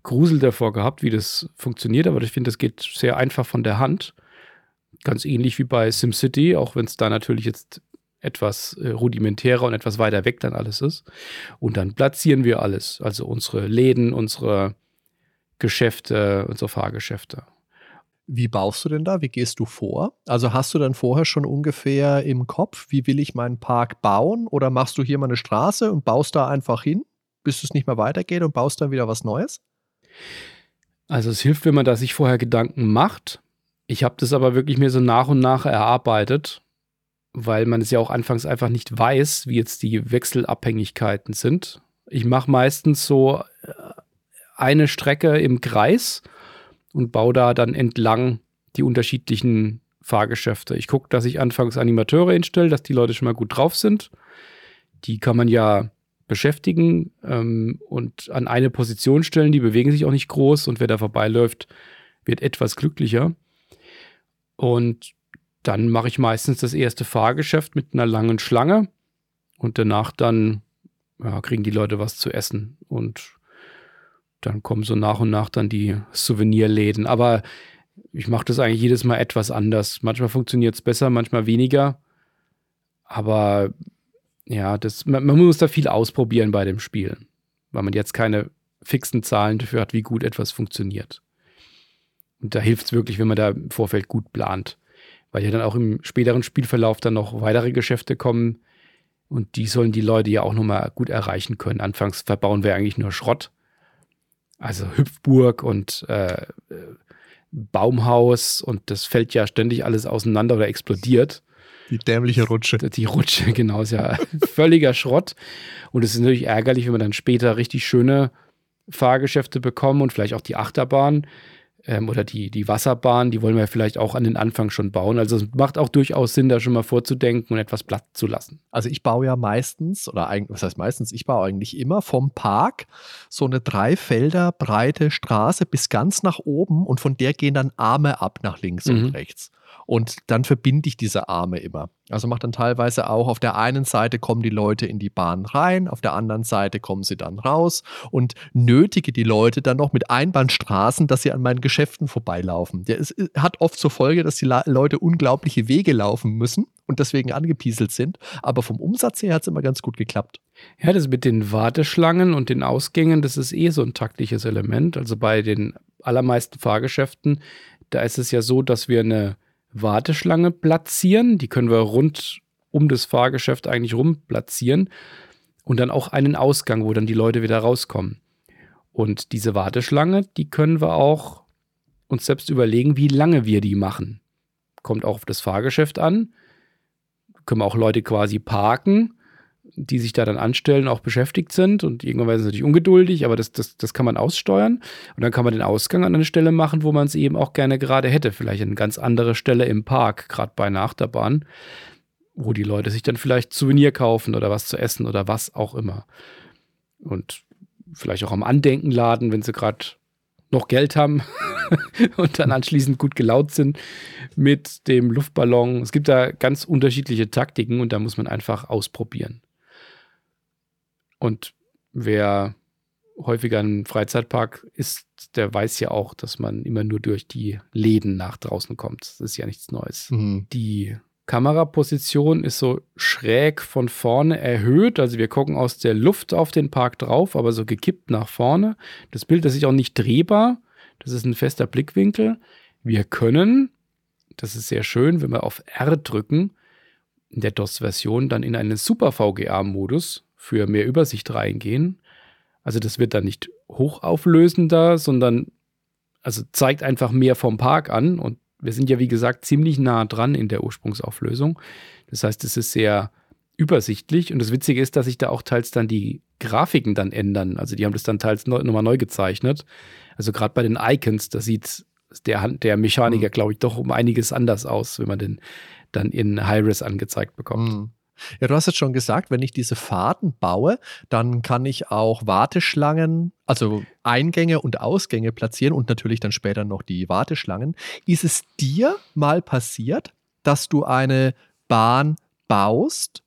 Grusel davor gehabt, wie das funktioniert, aber ich finde, das geht sehr einfach von der Hand. Ganz ähnlich wie bei SimCity, auch wenn es da natürlich jetzt etwas äh, rudimentärer und etwas weiter weg dann alles ist. Und dann platzieren wir alles. Also unsere Läden, unsere Geschäfte, unsere Fahrgeschäfte. Wie baust du denn da? Wie gehst du vor? Also hast du dann vorher schon ungefähr im Kopf, wie will ich meinen Park bauen? Oder machst du hier mal eine Straße und baust da einfach hin, bis es nicht mehr weitergeht und baust dann wieder was Neues? Also es hilft, wenn man da sich vorher Gedanken macht. Ich habe das aber wirklich mir so nach und nach erarbeitet, weil man es ja auch anfangs einfach nicht weiß, wie jetzt die Wechselabhängigkeiten sind. Ich mache meistens so äh, eine Strecke im Kreis und baue da dann entlang die unterschiedlichen Fahrgeschäfte. Ich gucke, dass ich anfangs Animateure hinstelle, dass die Leute schon mal gut drauf sind. Die kann man ja beschäftigen ähm, und an eine Position stellen. Die bewegen sich auch nicht groß und wer da vorbeiläuft, wird etwas glücklicher. Und dann mache ich meistens das erste Fahrgeschäft mit einer langen Schlange und danach dann ja, kriegen die Leute was zu essen und dann kommen so nach und nach dann die Souvenirläden. Aber ich mache das eigentlich jedes Mal etwas anders. Manchmal funktioniert es besser, manchmal weniger. Aber ja, das, man, man, muss da viel ausprobieren bei dem Spiel, weil man jetzt keine fixen Zahlen dafür hat, wie gut etwas funktioniert. Und da hilft es wirklich, wenn man da im Vorfeld gut plant, weil ja dann auch im späteren Spielverlauf dann noch weitere Geschäfte kommen und die sollen die Leute ja auch nochmal gut erreichen können. Anfangs verbauen wir eigentlich nur Schrott, also Hüpfburg und äh, Baumhaus und das fällt ja ständig alles auseinander oder explodiert. Die dämliche Rutsche. Die Rutsche, genau, ist ja völliger Schrott. Und es ist natürlich ärgerlich, wenn wir dann später richtig schöne Fahrgeschäfte bekommen und vielleicht auch die Achterbahn ähm, oder die, die Wasserbahn, die wollen wir vielleicht auch an den Anfang schon bauen. Also es macht auch durchaus Sinn, da schon mal vorzudenken und etwas platt zu lassen. Also ich baue ja meistens, oder eigentlich, was heißt meistens, ich baue eigentlich immer vom Park so eine drei Felder breite Straße bis ganz nach oben und von der gehen dann Arme ab nach links mhm. und rechts. Und dann verbinde ich diese Arme immer. Also macht dann teilweise auch, auf der einen Seite kommen die Leute in die Bahn rein, auf der anderen Seite kommen sie dann raus und nötige die Leute dann noch mit Einbahnstraßen, dass sie an meinen Geschäften vorbeilaufen. Ja, es hat oft zur Folge, dass die Leute unglaubliche Wege laufen müssen und deswegen angepieselt sind. Aber vom Umsatz her hat es immer ganz gut geklappt. Ja, das mit den Warteschlangen und den Ausgängen, das ist eh so ein taktisches Element. Also bei den allermeisten Fahrgeschäften, da ist es ja so, dass wir eine Warteschlange platzieren. Die können wir rund um das Fahrgeschäft eigentlich rum platzieren. Und dann auch einen Ausgang, wo dann die Leute wieder rauskommen. Und diese Warteschlange, die können wir auch uns selbst überlegen, wie lange wir die machen. Kommt auch auf das Fahrgeschäft an. Können wir auch Leute quasi parken die sich da dann anstellen, auch beschäftigt sind und irgendwann sind sie natürlich ungeduldig, aber das, das, das kann man aussteuern und dann kann man den Ausgang an eine Stelle machen, wo man es eben auch gerne gerade hätte, vielleicht eine ganz andere Stelle im Park, gerade bei einer Achterbahn, wo die Leute sich dann vielleicht Souvenir kaufen oder was zu essen oder was auch immer. Und vielleicht auch am Andenken laden, wenn sie gerade noch Geld haben und dann anschließend gut gelaunt sind mit dem Luftballon. Es gibt da ganz unterschiedliche Taktiken und da muss man einfach ausprobieren. Und wer häufiger im Freizeitpark ist, der weiß ja auch, dass man immer nur durch die Läden nach draußen kommt. Das ist ja nichts Neues. Mhm. Die Kameraposition ist so schräg von vorne erhöht. Also wir gucken aus der Luft auf den Park drauf, aber so gekippt nach vorne. Das Bild ist sich auch nicht drehbar. Das ist ein fester Blickwinkel. Wir können, das ist sehr schön, wenn wir auf R drücken, in der DOS-Version dann in einen Super VGA-Modus für mehr Übersicht reingehen. Also das wird dann nicht hochauflösender, sondern also zeigt einfach mehr vom Park an und wir sind ja wie gesagt ziemlich nah dran in der Ursprungsauflösung. Das heißt, es ist sehr übersichtlich und das Witzige ist, dass sich da auch teils dann die Grafiken dann ändern. Also die haben das dann teils neu, nochmal neu gezeichnet. Also gerade bei den Icons, da sieht der, der Mechaniker, mhm. glaube ich, doch um einiges anders aus, wenn man den dann in High-Res angezeigt bekommt. Mhm. Ja, du hast jetzt schon gesagt, wenn ich diese Fahrten baue, dann kann ich auch Warteschlangen, also Eingänge und Ausgänge platzieren und natürlich dann später noch die Warteschlangen. Ist es dir mal passiert, dass du eine Bahn baust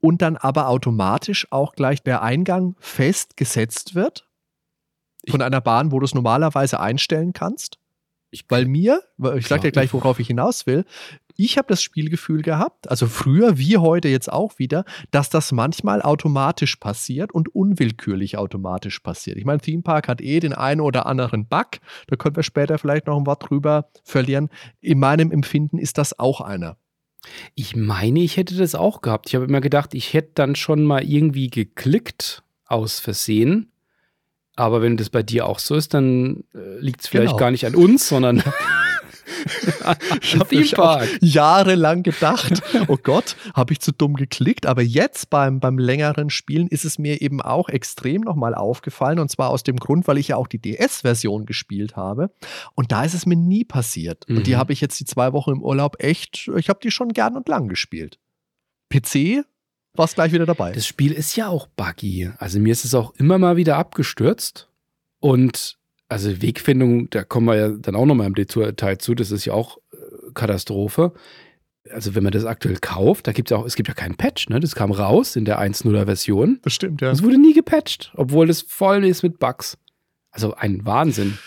und dann aber automatisch auch gleich der Eingang festgesetzt wird von einer Bahn, wo du es normalerweise einstellen kannst? Ich, Weil mir, ich sag dir gleich, worauf ich hinaus will, ich habe das Spielgefühl gehabt, also früher wie heute jetzt auch wieder, dass das manchmal automatisch passiert und unwillkürlich automatisch passiert. Ich meine, Theme Park hat eh den einen oder anderen Bug, da können wir später vielleicht noch ein Wort drüber verlieren. In meinem Empfinden ist das auch einer. ich meine, ich hätte das auch gehabt. Ich habe immer gedacht, ich hätte dann schon mal irgendwie geklickt aus Versehen. Aber wenn das bei dir auch so ist, dann äh, liegt es vielleicht Genau. gar nicht an uns, sondern an Ich habe jahrelang gedacht, oh Gott, habe ich zu dumm geklickt. Aber jetzt beim, beim längeren Spielen ist es mir eben auch extrem nochmal aufgefallen. Und zwar aus dem Grund, weil ich ja auch die DS-Version gespielt habe. Und da ist es mir nie passiert. Und die Mhm. habe ich jetzt die zwei Wochen im Urlaub echt, ich habe die schon gern und lang gespielt. PC war es gleich wieder dabei. Das Spiel ist ja auch buggy. Also mir ist es auch immer mal wieder abgestürzt. Und also Wegfindung, da kommen wir ja dann auch nochmal im Detail zu, das ist ja auch äh, Katastrophe. Also wenn man das aktuell kauft, da gibt es ja auch, es gibt ja keinen Patch, ne? Das kam raus in der 1.0er Version. das stimmt, ja. Es wurde nie gepatcht, obwohl es voll ist mit Bugs. Also ein Wahnsinn.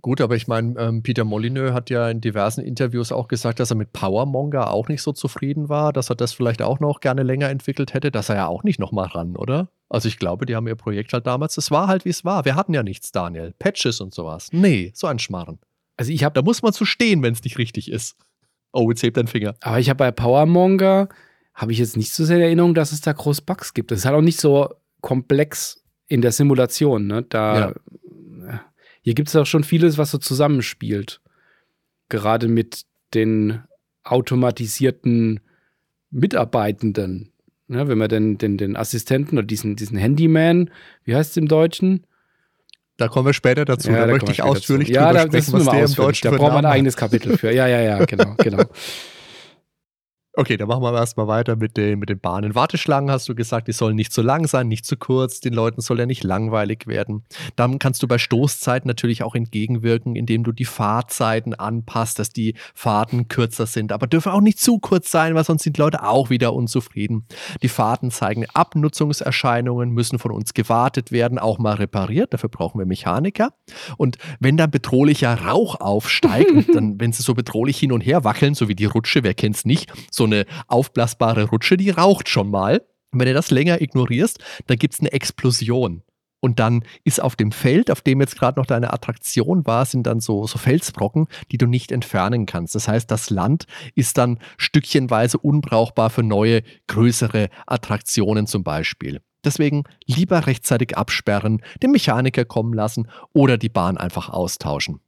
Gut, aber ich meine, ähm, Peter Molyneux hat ja in diversen Interviews auch gesagt, dass er mit Powermonger auch nicht so zufrieden war, dass er das vielleicht auch noch gerne länger entwickelt hätte, dass er ja auch nicht nochmal ran, oder? Also ich glaube, die haben ihr Projekt halt damals, es war halt wie es war. Wir hatten ja nichts, Daniel. Patches und sowas. Nee, so ein Schmarren. Also ich habe, Da muss man zu stehen, wenn es nicht richtig ist. Oh, jetzt hebt dein Finger. aber ich habe bei Powermonger habe ich jetzt nicht so sehr in Erinnerung, dass es da groß Bugs gibt. Das ist halt auch nicht so komplex in der Simulation. Ne? Da, Hier gibt es auch schon vieles, was so zusammenspielt. Gerade mit den automatisierten Mitarbeitenden. Ne? Wenn man den, den, den Assistenten oder diesen, diesen Handyman, wie heißt es im Deutschen? Da kommen wir später dazu. da, kommen möchte ich ausführlich zu. ja, drüber da, das sprechen, was der im ausführlich. Deutschen Da braucht man ein eigenes Kapitel für. Ja, ja, ja, genau, genau. Okay, dann machen wir erstmal weiter mit den, mit den Bahnen. Warteschlangen hast du gesagt, die sollen nicht zu lang sein, nicht zu kurz. Den Leuten soll ja nicht langweilig werden. Dann kannst du bei Stoßzeiten natürlich auch entgegenwirken, indem du die Fahrzeiten anpasst, dass die Fahrten kürzer sind. Aber dürfen auch nicht zu kurz sein, weil sonst sind die Leute auch wieder unzufrieden. Die Fahrten zeigen Abnutzungserscheinungen, müssen von uns gewartet werden, auch mal repariert. Dafür brauchen wir Mechaniker. Und wenn dann bedrohlicher Rauch aufsteigt und dann, wenn sie so bedrohlich hin und her wackeln, so wie die Rutsche, wer kennt's nicht, so eine aufblasbare Rutsche, die raucht schon mal. Und wenn du das länger ignorierst, dann gibt's eine Explosion. Und dann ist auf dem Feld, auf dem jetzt gerade noch deine Attraktion war, sind dann so, so Felsbrocken, die du nicht entfernen kannst. Das heißt, das Land ist dann stückchenweise unbrauchbar für neue, größere Attraktionen zum Beispiel. Deswegen lieber rechtzeitig absperren, den Mechaniker kommen lassen oder die Bahn einfach austauschen.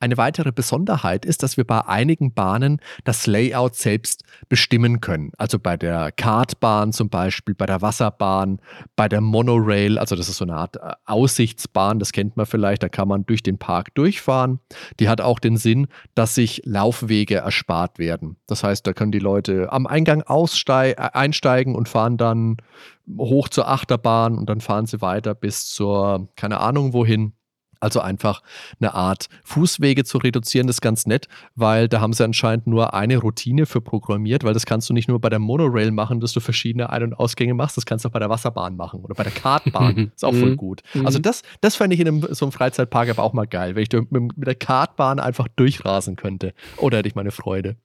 Eine weitere Besonderheit ist, dass wir bei einigen Bahnen das Layout selbst bestimmen können. Also bei der Kartbahn zum Beispiel, bei der Wasserbahn, bei der Monorail, also das ist so eine Art äh, Aussichtsbahn, das kennt man vielleicht, da kann man durch den Park durchfahren. Die hat auch den Sinn, dass sich Laufwege erspart werden. Das heißt, da können die Leute am Eingang äh, einsteigen und fahren dann hoch zur Achterbahn und dann fahren sie weiter bis zur, keine Ahnung wohin. Also einfach eine Art Fußwege zu reduzieren, das ist ganz nett, weil da haben sie anscheinend nur eine Routine für programmiert, weil das kannst du nicht nur bei der Monorail machen, dass du verschiedene Ein- und Ausgänge machst, das kannst du auch bei der Wasserbahn machen oder bei der Kartbahn. ist auch voll Mhm. gut. Mhm. Also das, das fände ich in einem, so einem Freizeitpark aber auch mal geil, wenn ich da mit, mit der Kartbahn einfach durchrasen könnte. Oder hätte ich meine Freude.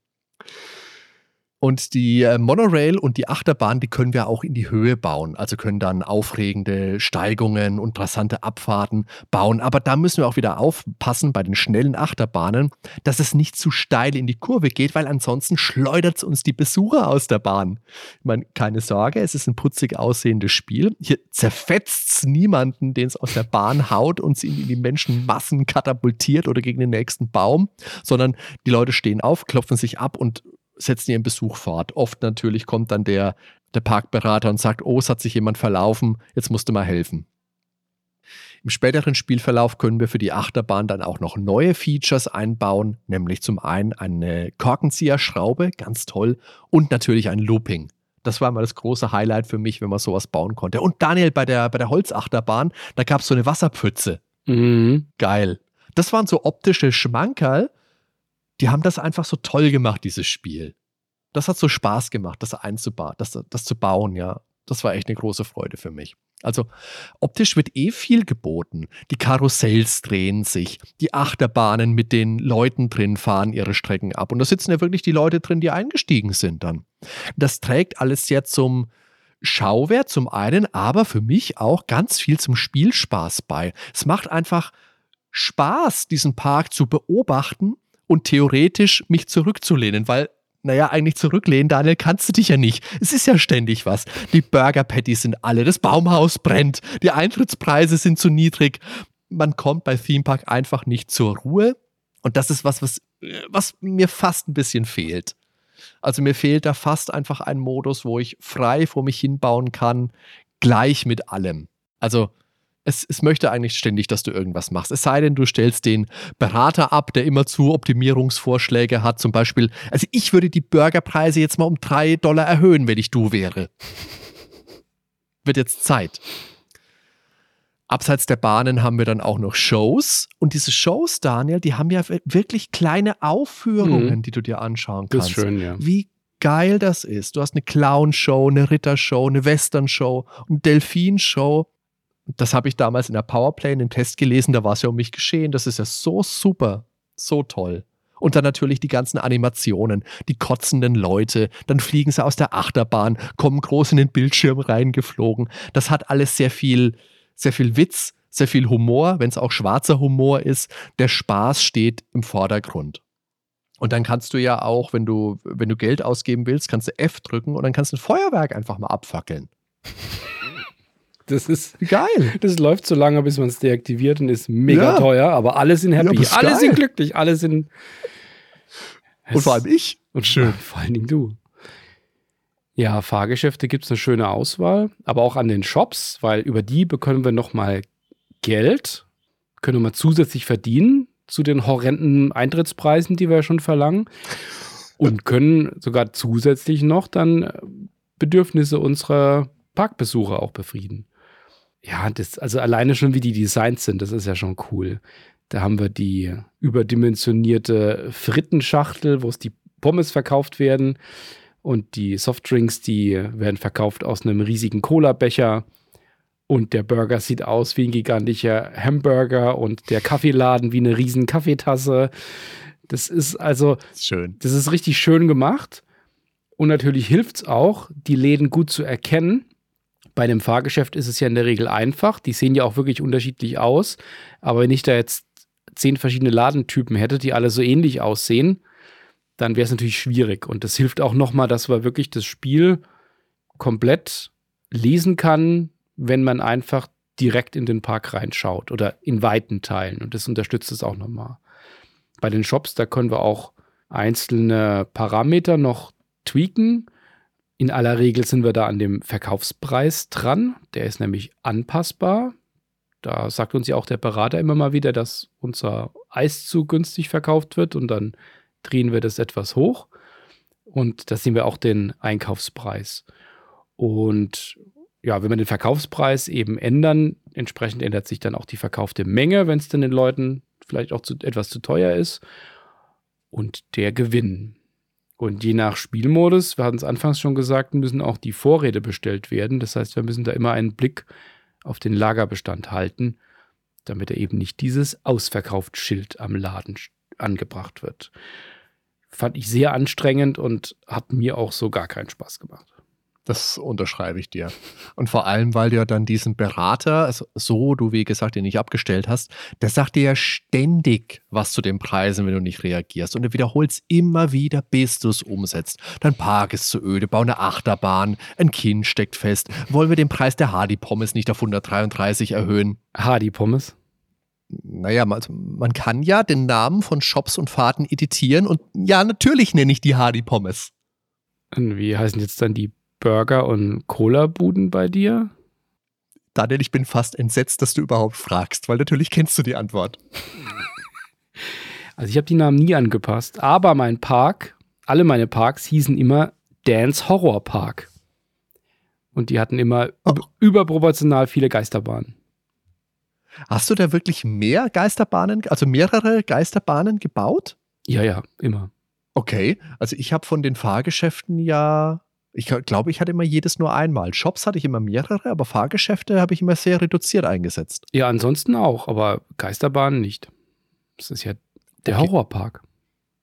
Und die äh, Monorail und die Achterbahn, die können wir auch in die Höhe bauen. Also können dann aufregende Steigungen und rasante Abfahrten bauen. Aber da müssen wir auch wieder aufpassen bei den schnellen Achterbahnen, dass es nicht zu steil in die Kurve geht, weil ansonsten schleudert es uns die Besucher aus der Bahn. Ich meine, keine Sorge, es ist ein putzig aussehendes Spiel. Hier zerfetzt es niemanden, den es aus der Bahn haut und sie in die Menschenmassen katapultiert oder gegen den nächsten Baum, sondern die Leute stehen auf, klopfen sich ab und setzen ihren Besuch fort. Oft natürlich kommt dann der, der Parkberater und sagt, oh, es hat sich jemand verlaufen, jetzt musst du mal helfen. Im späteren Spielverlauf können wir für die Achterbahn dann auch noch neue Features einbauen, nämlich zum einen eine Korkenzieherschraube, ganz toll, und natürlich ein Looping. Das war mal das große Highlight für mich, wenn man sowas bauen konnte. Und Daniel, bei der, bei der Holzachterbahn, da gab es so eine Wasserpfütze. Mhm. Geil. Das waren so optische Schmankerl, die haben das einfach so toll gemacht, dieses Spiel. das hat so Spaß gemacht, das einzubauen, das, das zu bauen, ja. Das war echt eine große Freude für mich. Also optisch wird eh viel geboten. Die Karussells drehen sich, die Achterbahnen mit den Leuten drin fahren ihre Strecken ab. Und da sitzen ja wirklich die Leute drin, die eingestiegen sind dann. Das trägt alles sehr zum Schauwert zum einen, aber für mich auch ganz viel zum Spielspaß bei. Es macht einfach Spaß, diesen Park zu beobachten und theoretisch mich zurückzulehnen, weil naja, eigentlich zurücklehnen, Daniel, kannst du dich ja nicht. Es ist ja ständig was. Die Burger Patties sind alle, das Baumhaus brennt, die Eintrittspreise sind zu niedrig. Man kommt bei Theme Park einfach nicht zur Ruhe. Und das ist was, was, was mir fast ein bisschen fehlt. Also mir fehlt da fast einfach ein Modus, wo ich frei vor mich hinbauen kann, gleich mit allem. Also es, es möchte eigentlich ständig, dass du irgendwas machst. Es sei denn, du stellst den Berater ab, der immer zu Optimierungsvorschläge hat. Zum Beispiel, also ich würde die Burgerpreise jetzt mal um drei Dollar erhöhen, wenn ich du wäre. Wird jetzt Zeit. Abseits der Bahnen haben wir dann auch noch Shows. Und diese Shows, Daniel, die haben ja wirklich kleine Aufführungen, mhm. die du dir anschauen kannst. Das ist schön, ja. Wie geil das ist. Du hast eine Clown-Show, eine Ritter-Show, eine Western-Show, eine Delfin-Show das habe ich damals in der Powerplay in den Test gelesen, da war es ja um mich geschehen. Das ist ja so super, so toll. Und dann natürlich die ganzen Animationen, die kotzenden Leute, dann fliegen sie aus der Achterbahn, kommen groß in den Bildschirm reingeflogen. Das hat alles sehr viel, sehr viel Witz, sehr viel Humor, wenn es auch schwarzer Humor ist. Der Spaß steht im Vordergrund. Und dann kannst du ja auch, wenn du, wenn du Geld ausgeben willst, kannst du F drücken und dann kannst du ein Feuerwerk einfach mal abfackeln. Das ist geil. Das läuft so lange, bis man es deaktiviert und ist mega ja. teuer, aber alle sind happy, ja, alle geil. sind glücklich, alle sind. Und vor allem ich. Und schön. Vor allen Dingen du. Ja, Fahrgeschäfte gibt es eine schöne Auswahl, aber auch an den Shops, weil über die bekommen wir nochmal Geld, können wir mal zusätzlich verdienen zu den horrenden Eintrittspreisen, die wir schon verlangen und können sogar zusätzlich noch dann Bedürfnisse unserer Parkbesucher auch befrieden ja, das, also alleine schon wie die Designs sind, das ist ja schon cool. Da haben wir die überdimensionierte Frittenschachtel, wo es die Pommes verkauft werden. Und die Softdrinks, die werden verkauft aus einem riesigen Cola-Becher. Und der Burger sieht aus wie ein gigantischer Hamburger und der Kaffeeladen wie eine riesen Kaffeetasse. Das ist also schön. Das ist richtig schön gemacht. Und natürlich hilft es auch, die Läden gut zu erkennen bei einem Fahrgeschäft ist es ja in der Regel einfach. Die sehen ja auch wirklich unterschiedlich aus. Aber wenn ich da jetzt zehn verschiedene Ladentypen hätte, die alle so ähnlich aussehen, dann wäre es natürlich schwierig. Und das hilft auch nochmal, dass man wirklich das Spiel komplett lesen kann, wenn man einfach direkt in den Park reinschaut oder in weiten Teilen. Und das unterstützt es auch nochmal. Bei den Shops, da können wir auch einzelne Parameter noch tweaken. In aller Regel sind wir da an dem Verkaufspreis dran. Der ist nämlich anpassbar. Da sagt uns ja auch der Berater immer mal wieder, dass unser Eis zu günstig verkauft wird und dann drehen wir das etwas hoch. Und da sehen wir auch den Einkaufspreis. Und ja, wenn wir den Verkaufspreis eben ändern, entsprechend ändert sich dann auch die verkaufte Menge, wenn es dann den Leuten vielleicht auch zu, etwas zu teuer ist. Und der Gewinn. Und je nach Spielmodus, wir hatten es anfangs schon gesagt, müssen auch die Vorräte bestellt werden. Das heißt, wir müssen da immer einen Blick auf den Lagerbestand halten, damit er eben nicht dieses Ausverkauft-Schild am Laden angebracht wird. Fand ich sehr anstrengend und hat mir auch so gar keinen Spaß gemacht. Das unterschreibe ich dir. Und vor allem, weil du ja dann diesen Berater, also so du wie gesagt den nicht abgestellt hast, der sagt dir ja ständig was zu den Preisen, wenn du nicht reagierst. Und du wiederholst immer wieder, bis du es umsetzt. Dein Park ist zu öde, bau eine Achterbahn, ein Kind steckt fest. Wollen wir den Preis der Hardy-Pommes nicht auf 133 erhöhen? Hardy-Pommes? Naja, also man kann ja den Namen von Shops und Fahrten editieren und ja, natürlich nenne ich die Hardy-Pommes. Wie heißen jetzt dann die Burger- und Cola-Buden bei dir? Daniel, ich bin fast entsetzt, dass du überhaupt fragst, weil natürlich kennst du die Antwort. Also ich habe die Namen nie angepasst, aber mein Park, alle meine Parks hießen immer Dance Horror Park. Und die hatten immer oh. überproportional viele Geisterbahnen. Hast du da wirklich mehr Geisterbahnen, also mehrere Geisterbahnen gebaut? Ja, ja, immer. Okay, also ich habe von den Fahrgeschäften ja, ich glaube, ich hatte immer jedes nur einmal. Shops hatte ich immer mehrere, aber Fahrgeschäfte habe ich immer sehr reduziert eingesetzt. Ja, ansonsten auch, aber Geisterbahnen nicht. Das ist ja der Okay. Horrorpark.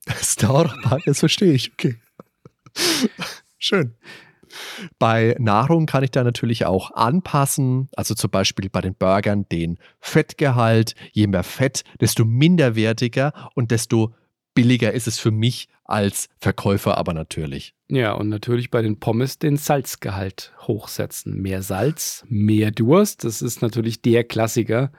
Das ist der Horrorpark, das verstehe ich. Okay. Schön. Bei Nahrung kann ich da natürlich auch anpassen. Also zum Beispiel bei den Burgern den Fettgehalt. Je mehr Fett, desto minderwertiger und desto billiger ist es für mich als Verkäufer aber natürlich. Ja, und natürlich bei den Pommes den Salzgehalt hochsetzen. Mehr Salz, mehr Durst. Das ist natürlich der Klassiker,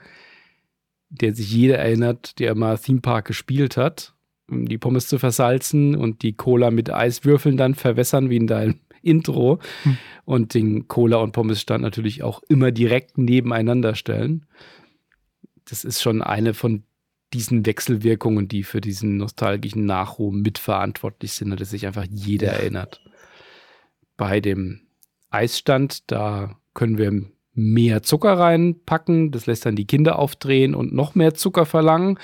der sich jeder erinnert, der mal Theme Park gespielt hat. Um Die Pommes zu versalzen und die Cola mit Eiswürfeln dann verwässern, wie in deinem Intro. Hm. Und den Cola- und Pommesstand natürlich auch immer direkt nebeneinander stellen. Das ist schon eine von diesen Wechselwirkungen, die für diesen nostalgischen Nachruhm mitverantwortlich sind, an das sich einfach jeder erinnert. Bei dem Eisstand, da können wir mehr Zucker reinpacken, das lässt dann die Kinder aufdrehen und noch mehr Zucker verlangen.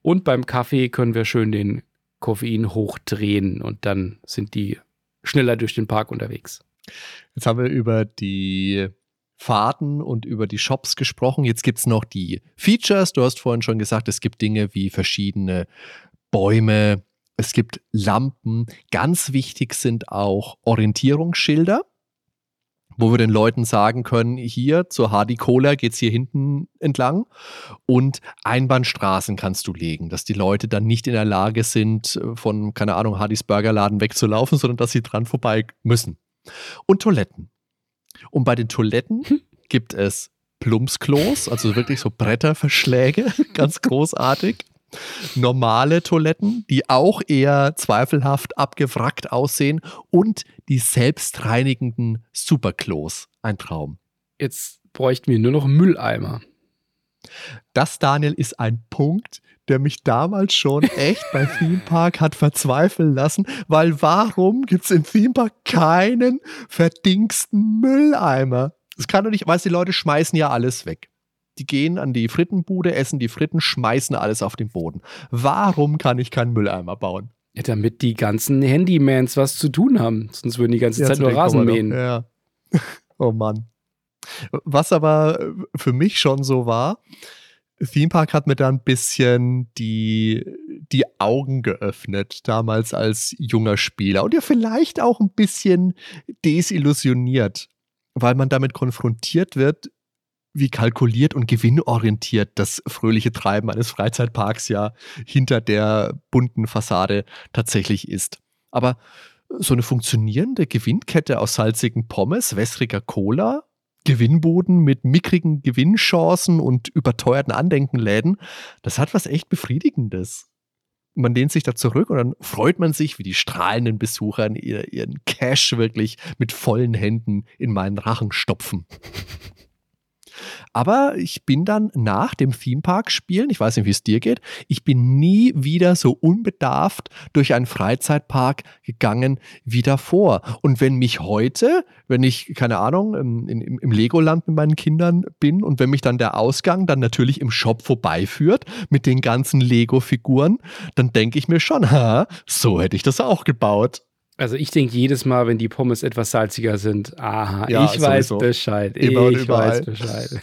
Und beim Kaffee können wir schön den Koffein hochdrehen und dann sind die schneller durch den Park unterwegs. Jetzt haben wir über die Fahrten und über die Shops gesprochen. Jetzt gibt es noch die Features. Du hast vorhin schon gesagt, es gibt Dinge wie verschiedene Bäume, es gibt Lampen. Ganz wichtig sind auch Orientierungsschilder, wo wir den Leuten sagen können, hier zur Hardy Cola geht es hier hinten entlang und Einbahnstraßen kannst du legen, dass die Leute dann nicht in der Lage sind, von, keine Ahnung, Hardys Burgerladen wegzulaufen, sondern dass sie dran vorbei müssen. Und Toiletten. Und bei den Toiletten gibt es Plumpsklos, also wirklich so Bretterverschläge, ganz großartig. Normale Toiletten, die auch eher zweifelhaft abgewrackt aussehen und die selbstreinigenden Superklos. Ein Traum. Jetzt bräuchten wir nur noch einen Mülleimer. Das, Daniel, ist ein Punkt, der mich damals schon echt bei Theme Park hat verzweifeln lassen, weil warum gibt es in Theme Park keinen verdingsten Mülleimer? Das kann doch nicht, weißt du, die Leute schmeißen ja alles weg. Die gehen an die Frittenbude, essen die Fritten, schmeißen alles auf den Boden. Warum kann ich keinen Mülleimer bauen? Ja, damit die ganzen Handymans was zu tun haben. Sonst würden die ganze Zeit zu nur Rasen wir mähen. Ja. Oh Mann. Was aber für mich schon so war, Theme Park hat mir da ein bisschen die, die Augen geöffnet, damals als junger Spieler. Und ja, vielleicht auch ein bisschen desillusioniert, weil man damit konfrontiert wird, wie kalkuliert und gewinnorientiert das fröhliche Treiben eines Freizeitparks ja hinter der bunten Fassade tatsächlich ist. Aber so eine funktionierende Gewinnkette aus salzigen Pommes, wässriger Cola, Gewinnbuden mit mickrigen Gewinnchancen und überteuerten Andenkenläden, das hat was echt Befriedigendes. Man lehnt sich da zurück und dann freut man sich, wie die strahlenden Besucher ihr, ihren Cash wirklich mit vollen Händen in meinen Rachen stopfen. Aber ich bin dann nach dem Themepark spielen, ich weiß nicht, wie es dir geht, ich bin nie wieder so unbedarft durch einen Freizeitpark gegangen wie davor. Und wenn mich heute, wenn ich, keine Ahnung, im, im, im Legoland mit meinen Kindern bin und wenn mich dann der Ausgang dann natürlich im Shop vorbeiführt mit den ganzen Lego-Figuren, dann denke ich mir schon, ha, so hätte ich das auch gebaut. Also ich denke jedes Mal, wenn die Pommes etwas salziger sind, aha, Ja, ich weiß sowieso. Bescheid. Immer ich weiß Bescheid.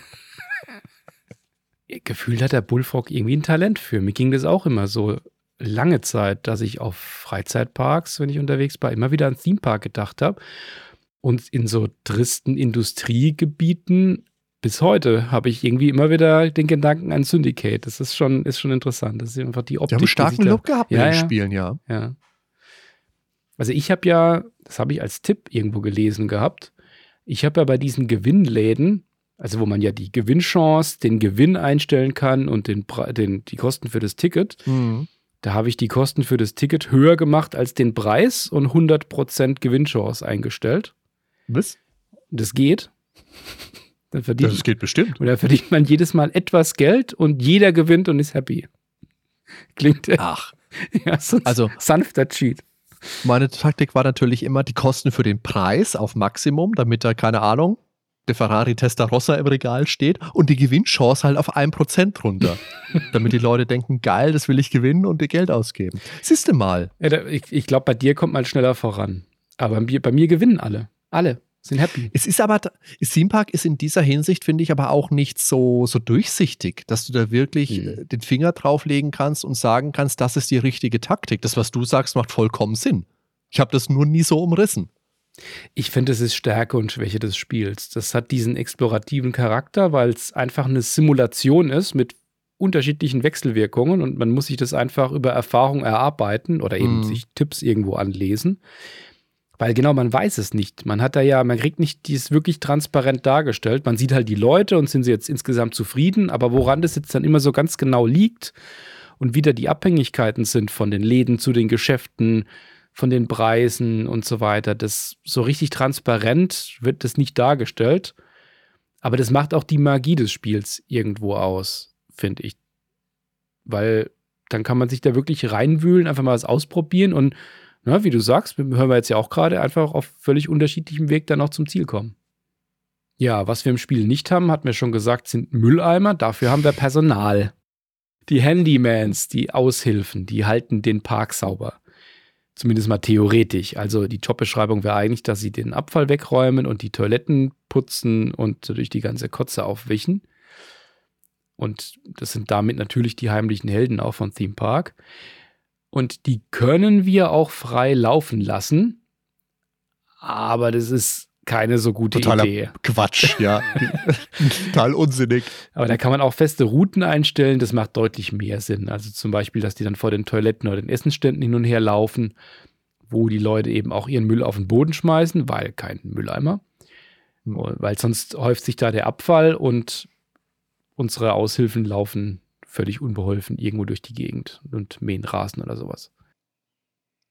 Gefühlt hat der Bullfrog irgendwie ein Talent für. Mir ging das auch immer so lange Zeit, dass ich auf Freizeitparks, wenn ich unterwegs war, immer wieder an Themepark gedacht habe. Und in so tristen Industriegebieten bis heute habe ich irgendwie immer wieder den Gedanken an Syndicate. Das ist schon, ist schon interessant. Das ist einfach die Optik. Die haben einen die starken da- Look gehabt mit Ja, den ja. Spielen, ja. ja. Also ich habe ja, das habe ich als Tipp irgendwo gelesen gehabt, ich habe ja bei diesen Gewinnläden, also wo man ja die Gewinnchance, den Gewinn einstellen kann und den, den, die Kosten für das Ticket, Mhm. da habe ich die Kosten für das Ticket höher gemacht als den Preis und 100% Gewinnchance eingestellt. Was? Das geht. Dann verdient, Das geht bestimmt. und da verdient man jedes Mal etwas Geld und jeder gewinnt und ist happy. Klingt Ach, ja so ein also sanfter Cheat. Meine Taktik war natürlich immer die Kosten für den Preis auf Maximum, damit da, keine Ahnung, der Ferrari Testarossa im Regal steht und die Gewinnchance halt auf 1% runter. damit die Leute denken, geil, das will ich gewinnen und dir Geld ausgeben. Siehst du mal. Ja, da, ich ich glaube, bei dir kommt man schneller voran. Aber bei mir, bei mir gewinnen alle. Alle sind happy. Es ist aber, Theme Park ist in dieser Hinsicht, finde ich, aber auch nicht so, so durchsichtig, dass du da wirklich Hm. äh, den Finger drauflegen kannst und sagen kannst, das ist die richtige Taktik. Das, was du sagst, macht vollkommen Sinn. Ich habe das nur nie so umrissen. Ich finde, es ist Stärke und Schwäche des Spiels. Das hat diesen explorativen Charakter, weil es einfach eine Simulation ist mit unterschiedlichen Wechselwirkungen und man muss sich das einfach über Erfahrung erarbeiten oder eben Mhm. sich Tipps irgendwo anlesen. Weil genau, man weiß es nicht. Man hat da ja, man kriegt nicht dies wirklich transparent dargestellt. Man sieht halt die Leute und sind sie jetzt insgesamt zufrieden, aber woran das jetzt dann immer so ganz genau liegt und wie da die Abhängigkeiten sind von den Läden zu den Geschäften, von den Preisen und so weiter, das so richtig transparent wird das nicht dargestellt. Aber das macht auch die Magie des Spiels irgendwo aus, finde ich. Weil dann kann man sich da wirklich reinwühlen, einfach mal was ausprobieren und, na, wie du sagst, hören wir jetzt ja auch gerade, einfach auf völlig unterschiedlichem Weg dann auch zum Ziel kommen. Ja, was wir im Spiel nicht haben, hat mir schon gesagt, sind Mülleimer. Dafür haben wir Personal. Die Handymans, die Aushilfen, die halten den Park sauber. Zumindest mal theoretisch. Also die Jobbeschreibung wäre eigentlich, dass sie den Abfall wegräumen und die Toiletten putzen und durch die ganze Kotze aufwischen. Und das sind damit natürlich die heimlichen Helden auch von Theme Park. Und die können wir auch frei laufen lassen. Aber das ist keine so gute Totaler Idee. Quatsch, ja. Total unsinnig. Aber da kann man auch feste Routen einstellen, das macht deutlich mehr Sinn. Also zum Beispiel, dass die dann vor den Toiletten oder den Essensständen hin und her laufen, wo die Leute eben auch ihren Müll auf den Boden schmeißen, weil kein Mülleimer. Hm. Weil sonst häuft sich da der Abfall und unsere Aushilfen laufen völlig unbeholfen irgendwo durch die Gegend und mähen Rasen oder sowas.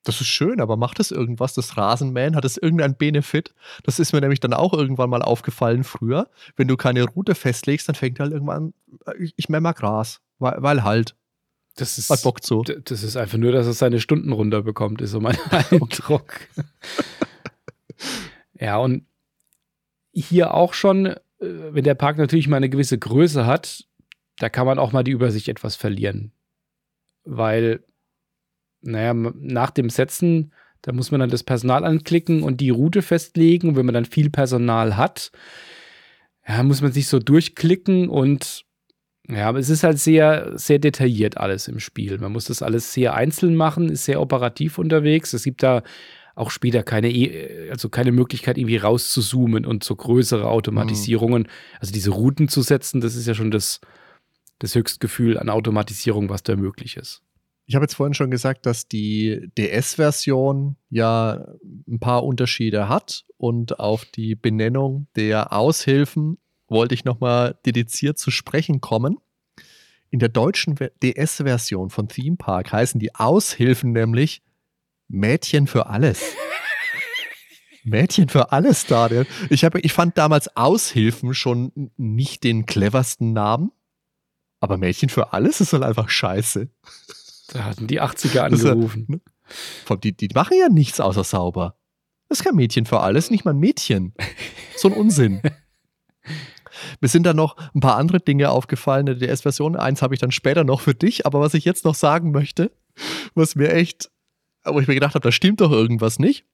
Das ist schön, aber macht es irgendwas? Das Rasenmähen, hat es irgendeinen Benefit? Das ist mir nämlich dann auch irgendwann mal aufgefallen früher. Wenn du keine Route festlegst, dann fängt halt irgendwann an, ich, ich mähe mal Gras, weil, weil halt, Das ist, hat Bock zu. Das ist einfach nur, dass es seine Stunden runterbekommt, ist so mein Eindruck. ja, und hier auch schon, äh, wenn der Park natürlich mal eine gewisse Größe hat, da kann man auch mal die Übersicht etwas verlieren. Weil, naja, nach dem Setzen, da muss man dann das Personal anklicken und die Route festlegen. Und wenn man dann viel Personal hat, ja, muss man sich so durchklicken und ja, aber es ist halt sehr, sehr detailliert alles im Spiel. Man muss das alles sehr einzeln machen, ist sehr operativ unterwegs. Es gibt da auch später keine, E- also keine Möglichkeit, irgendwie rauszuzoomen und so größere Automatisierungen. Also diese Routen zu setzen, das ist ja schon das, das Höchstgefühl an Automatisierung, was da möglich ist. Ich habe jetzt vorhin schon gesagt, dass die DS-Version ja ein paar Unterschiede hat und auf die Benennung der Aushilfen wollte ich nochmal dediziert zu sprechen kommen. In der deutschen Ver- DS-Version von Theme Park heißen die Aushilfen nämlich Mädchen für alles. Mädchen für alles, Daniel. Ich, hab, ich fand damals Aushilfen schon nicht den cleversten Namen, aber Mädchen für alles ist halt einfach scheiße. Da hatten die 80er Das ist ja- angerufen. Vor allem, Die, die machen ja nichts außer sauber. Das ist kein Mädchen für alles, nicht mal ein Mädchen. So ein Unsinn. Mir sind da noch ein paar andere Dinge aufgefallen in der DS-Version. Eins habe ich dann später noch für dich, aber was ich jetzt noch sagen möchte, was mir echt, wo ich mir gedacht habe, da stimmt doch irgendwas nicht.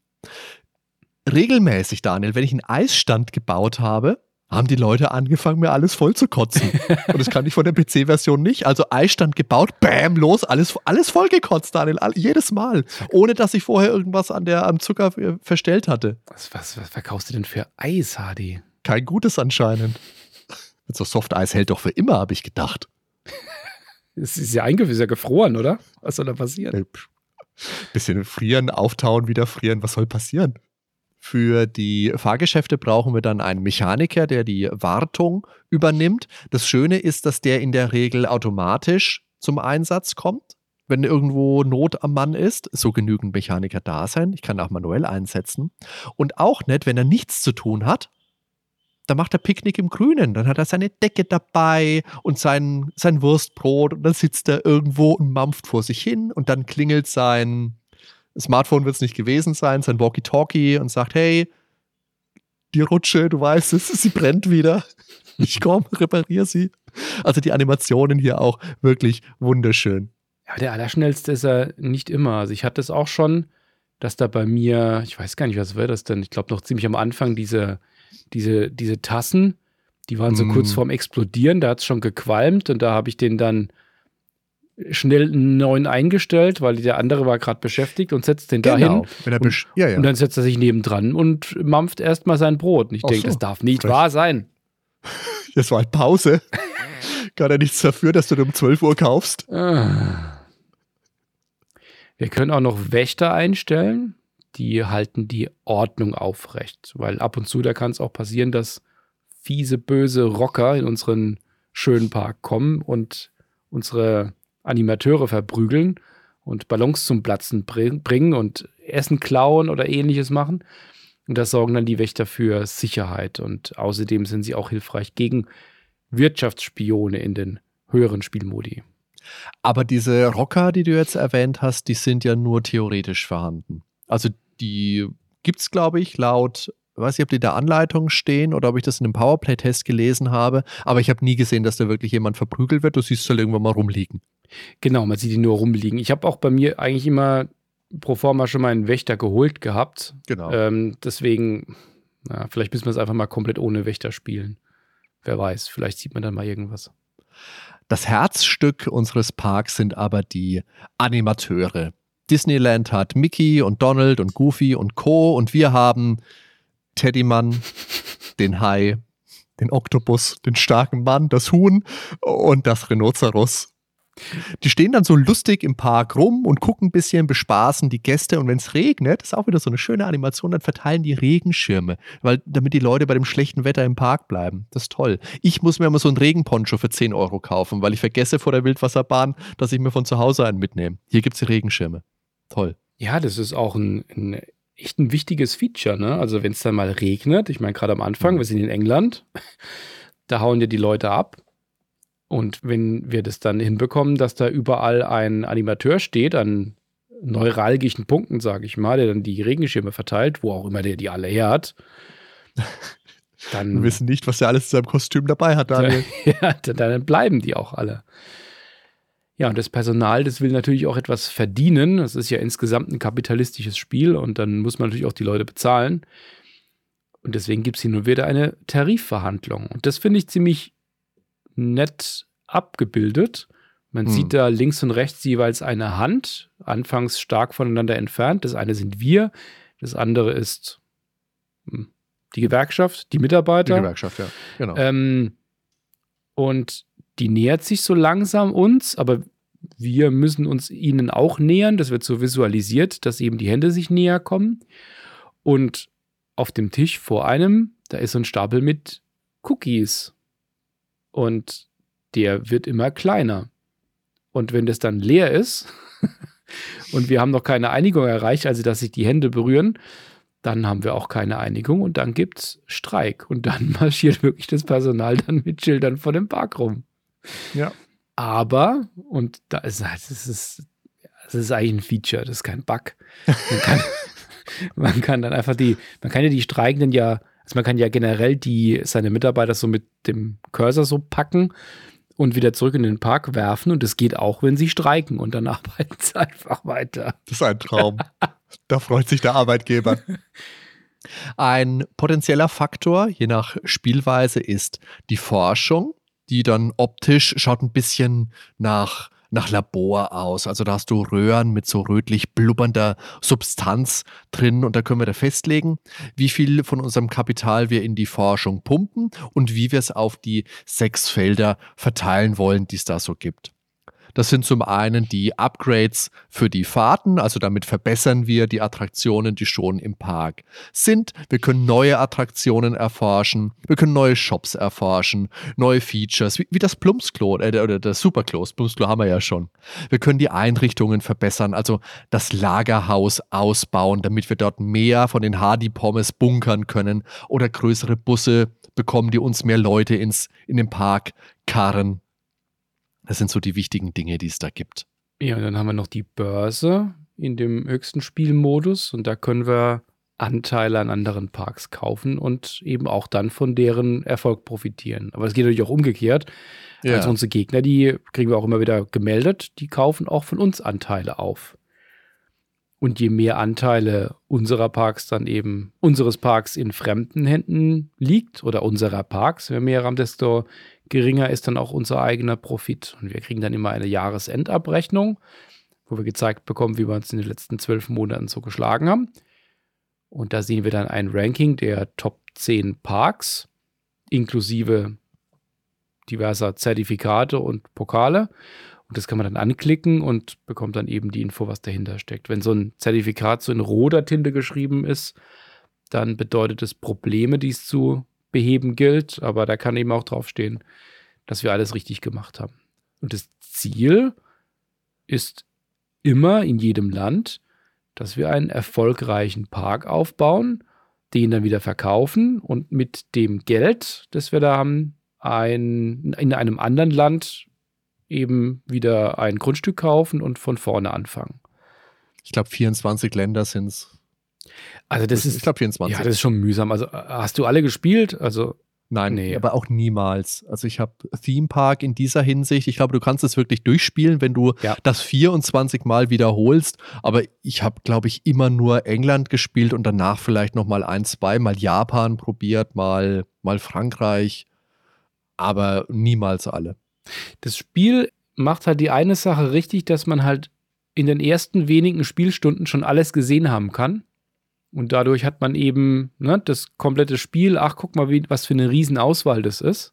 Regelmäßig, Daniel, wenn ich einen Eisstand gebaut habe, haben die Leute angefangen, mir alles voll zu kotzen. Und das kann ich von der PC-Version nicht. Also Eisstand gebaut, bam, los, alles, alles vollgekotzt, Daniel, all, jedes Mal. Ohne dass ich vorher irgendwas an der, am Zucker verstellt hatte. Was, was, was verkaufst du denn für Eis, Hardy? Kein gutes anscheinend. So Soft-Eis hält doch für immer, habe ich gedacht. Es ist ja eingefroren, ist ja gefroren, oder? Was soll da passieren? Äh. Bisschen frieren, auftauen, wieder frieren. Was soll passieren? Für die Fahrgeschäfte brauchen wir dann einen Mechaniker, der die Wartung übernimmt. Das Schöne ist, dass der in der Regel automatisch zum Einsatz kommt, wenn irgendwo Not am Mann ist. So genügend Mechaniker da sein. Ich kann auch manuell einsetzen. Und auch nicht, wenn er nichts zu tun hat. Da macht er Picknick im Grünen. Dann hat er seine Decke dabei und sein, sein Wurstbrot. Und dann sitzt er irgendwo und mampft vor sich hin. Und dann klingelt sein Smartphone wird es nicht gewesen sein, sein Walkie-Talkie und sagt, hey, die Rutsche, du weißt es, sie brennt wieder. Ich komme, repariere sie. Also die Animationen hier auch wirklich wunderschön. Ja, der Allerschnellste ist er nicht immer. Also ich hatte es auch schon, dass da bei mir, ich weiß gar nicht, was war das denn? Ich glaube noch ziemlich am Anfang diese, diese, diese Tassen, die waren so Mm. kurz vorm Explodieren, da hat es schon gequalmt und da habe ich den dann schnell einen neuen eingestellt, weil der andere war gerade beschäftigt und setzt den dahin. Genau. Er Und- ja, ja. Und dann setzt er sich nebendran und mampft erstmal sein Brot. Und ich denke, so, das darf nicht frech. wahr sein. Das war halt Pause. Kann er nichts dafür, dass du um 12 Uhr kaufst? Ah. Wir können auch noch Wächter einstellen. Die halten die Ordnung aufrecht. Weil ab und zu, da kann es auch passieren, dass fiese, böse Rocker in unseren schönen Park kommen und unsere Animateure verprügeln und Ballons zum Platzen bring- bringen und Essen klauen oder ähnliches machen. Und da sorgen dann die Wächter für Sicherheit. Und außerdem sind sie auch hilfreich gegen Wirtschaftsspione in den höheren Spielmodi. Aber diese Rocker, die du jetzt erwähnt hast, die sind ja nur theoretisch vorhanden. Also die gibt es, glaube ich, laut, weiß ich, ob die in der Anleitung stehen oder ob ich das in einem Powerplay-Test gelesen habe, aber ich habe nie gesehen, dass da wirklich jemand verprügelt wird. Du siehst es halt irgendwann mal rumliegen. Genau, man sieht die nur rumliegen. Ich habe auch bei mir eigentlich immer pro forma schon mal einen Wächter geholt gehabt. Genau. Ähm, deswegen, na, vielleicht müssen wir es einfach mal komplett ohne Wächter spielen. Wer weiß, vielleicht sieht man dann mal irgendwas. Das Herzstück unseres Parks sind aber die Animateure. Disneyland hat Mickey und Donald und Goofy und Co. und wir haben Teddymann, den Hai, den Oktopus, den starken Mann, das Huhn und das Rhinoceros. Die stehen dann so lustig im Park rum und gucken ein bisschen, bespaßen die Gäste. Und wenn es regnet, ist auch wieder so eine schöne Animation, dann verteilen die Regenschirme, weil, damit die Leute bei dem schlechten Wetter im Park bleiben. Das ist toll. Ich muss mir immer so einen Regenponcho für 10 Euro kaufen, weil ich vergesse vor der Wildwasserbahn, dass ich mir von zu Hause einen mitnehme. Hier gibt es die Regenschirme. Toll. Ja, das ist auch ein, ein echt ein wichtiges Feature, ne? Also wenn es dann mal regnet, ich meine gerade am Anfang, wir sind in England, da hauen ja die Leute ab. Und wenn wir das dann hinbekommen, dass da überall ein Animateur steht an neuralgischen Punkten, sage ich mal, der dann die Regenschirme verteilt, wo auch immer der die alle her hat, Wir dann, wissen nicht, was er alles in seinem Kostüm dabei hat, Daniel. ja, dann- dann bleiben die auch alle. Ja, und das Personal, das will natürlich auch etwas verdienen. Das ist ja insgesamt ein kapitalistisches Spiel und dann muss man natürlich auch die Leute bezahlen. Und deswegen gibt es hier nur wieder eine Tarifverhandlung. Und das finde ich ziemlich nett abgebildet. Man Hm. sieht da links und rechts jeweils eine Hand, anfangs stark voneinander entfernt. Das eine sind wir, das andere ist hm, die Gewerkschaft, die Die Mitarbeiter. Gewerkschaft, ja. Genau. Ähm, und die nähert sich so langsam uns, aber wir müssen uns ihnen auch nähern. Das wird so visualisiert, dass eben die Hände sich näher kommen. Und auf dem Tisch vor einem, da ist so ein Stapel mit Cookies. Und der wird immer kleiner. Und wenn das dann leer ist und wir haben noch keine Einigung erreicht, also dass sich die Hände berühren, dann haben wir auch keine Einigung und dann gibt's Streik. Und dann marschiert wirklich das Personal dann mit Schildern vor dem Park rum. Ja. Aber, und da ist das ist, das ist eigentlich ein Feature, das ist kein Bug. Man kann, man kann dann einfach die, man kann ja die Streikenden ja, also man kann ja generell die, seine Mitarbeiter so mit dem Cursor so packen und wieder zurück in den Park werfen. Und das geht auch, wenn sie streiken. Und dann arbeiten sie einfach weiter. Das ist ein Traum. da freut sich der Arbeitgeber. Ein potenzieller Faktor, je nach Spielweise, ist die Forschung, die dann optisch schaut ein bisschen nach, nach Labor aus. Also da hast du Röhren mit so rötlich blubbernder Substanz drin und da können wir da festlegen, wie viel von unserem Kapital wir in die Forschung pumpen und wie wir es auf die sechs Felder verteilen wollen, die es da so gibt. Das sind zum einen die Upgrades für die Fahrten, also damit verbessern wir die Attraktionen, die schon im Park sind. Wir können neue Attraktionen erforschen, wir können neue Shops erforschen, neue Features, wie, wie das Plumpsklo äh, oder das Superklo. Das Plumpsklo haben wir ja schon. Wir können die Einrichtungen verbessern, also das Lagerhaus ausbauen, damit wir dort mehr von den Hardy-Pommes bunkern können oder größere Busse bekommen, die uns mehr Leute ins, in den Park karren. Das sind so die wichtigen Dinge, die es da gibt. Ja, und dann haben wir noch die Börse in dem höchsten Spielmodus und da können wir Anteile an anderen Parks kaufen und eben auch dann von deren Erfolg profitieren. Aber es geht natürlich auch umgekehrt. Ja. Also unsere Gegner, die kriegen wir auch immer wieder gemeldet, die kaufen auch von uns Anteile auf. Und je mehr Anteile unserer Parks dann eben, unseres Parks in fremden Händen liegt oder unserer Parks, wir mehr haben, desto geringer ist dann auch unser eigener Profit. Und wir kriegen dann immer eine Jahresendabrechnung, wo wir gezeigt bekommen, wie wir uns in den letzten zwölf Monaten so geschlagen haben. Und da sehen wir dann ein Ranking der Top 10 Parks, inklusive diverser Zertifikate und Pokale. Und das kann man dann anklicken und bekommt dann eben die Info, was dahinter steckt. Wenn so ein Zertifikat so in roter Tinte geschrieben ist, dann bedeutet es Probleme, die es zu beheben gilt. Aber da kann eben auch draufstehen, dass wir alles richtig gemacht haben. Und das Ziel ist immer in jedem Land, dass wir einen erfolgreichen Park aufbauen, den dann wieder verkaufen und mit dem Geld, das wir da haben, ein, in einem anderen Land eben wieder ein Grundstück kaufen und von vorne anfangen. Ich glaube, 24 Länder sind es. Also das ist, ich glaube 24. ja, das ist schon mühsam. Also hast du alle gespielt? Also Nein, Nee. aber auch niemals. Also ich habe Theme Park in dieser Hinsicht. Ich glaube, du kannst es wirklich durchspielen, wenn du Ja. das 24 Mal wiederholst. Aber ich habe, glaube ich, immer nur England gespielt und danach vielleicht noch mal ein, zwei, mal Japan probiert, mal, mal Frankreich. Aber niemals alle. Das Spiel macht halt die eine Sache richtig, dass man halt in den ersten wenigen Spielstunden schon alles gesehen haben kann. Und dadurch hat man eben ne, das komplette Spiel. Ach, guck mal, wie, was für eine Riesenauswahl das ist.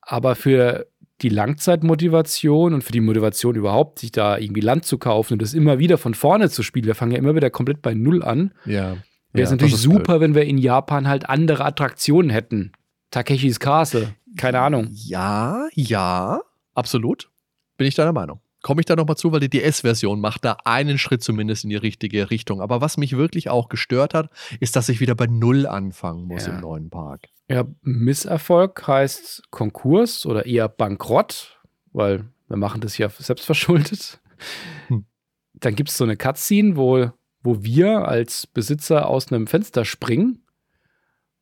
Aber für die Langzeitmotivation und für die Motivation überhaupt, sich da irgendwie Land zu kaufen und das immer wieder von vorne zu spielen, wir fangen ja immer wieder komplett bei Null an, Ja. wäre Ja, es natürlich das ist blöd. super, wenn wir in Japan halt andere Attraktionen hätten. Takeshis Castle, keine Ahnung. Ja, ja, absolut. Bin ich deiner Meinung. Komme ich da nochmal zu, weil die DS-Version macht da einen Schritt zumindest in die richtige Richtung. Aber was mich wirklich auch gestört hat, ist, dass ich wieder bei Null anfangen muss Ja. im neuen Park. Ja, Misserfolg heißt Konkurs oder eher Bankrott, weil wir machen das ja selbstverschuldet. Hm. Dann gibt es so eine Cutscene, wo, wo wir als Besitzer aus einem Fenster springen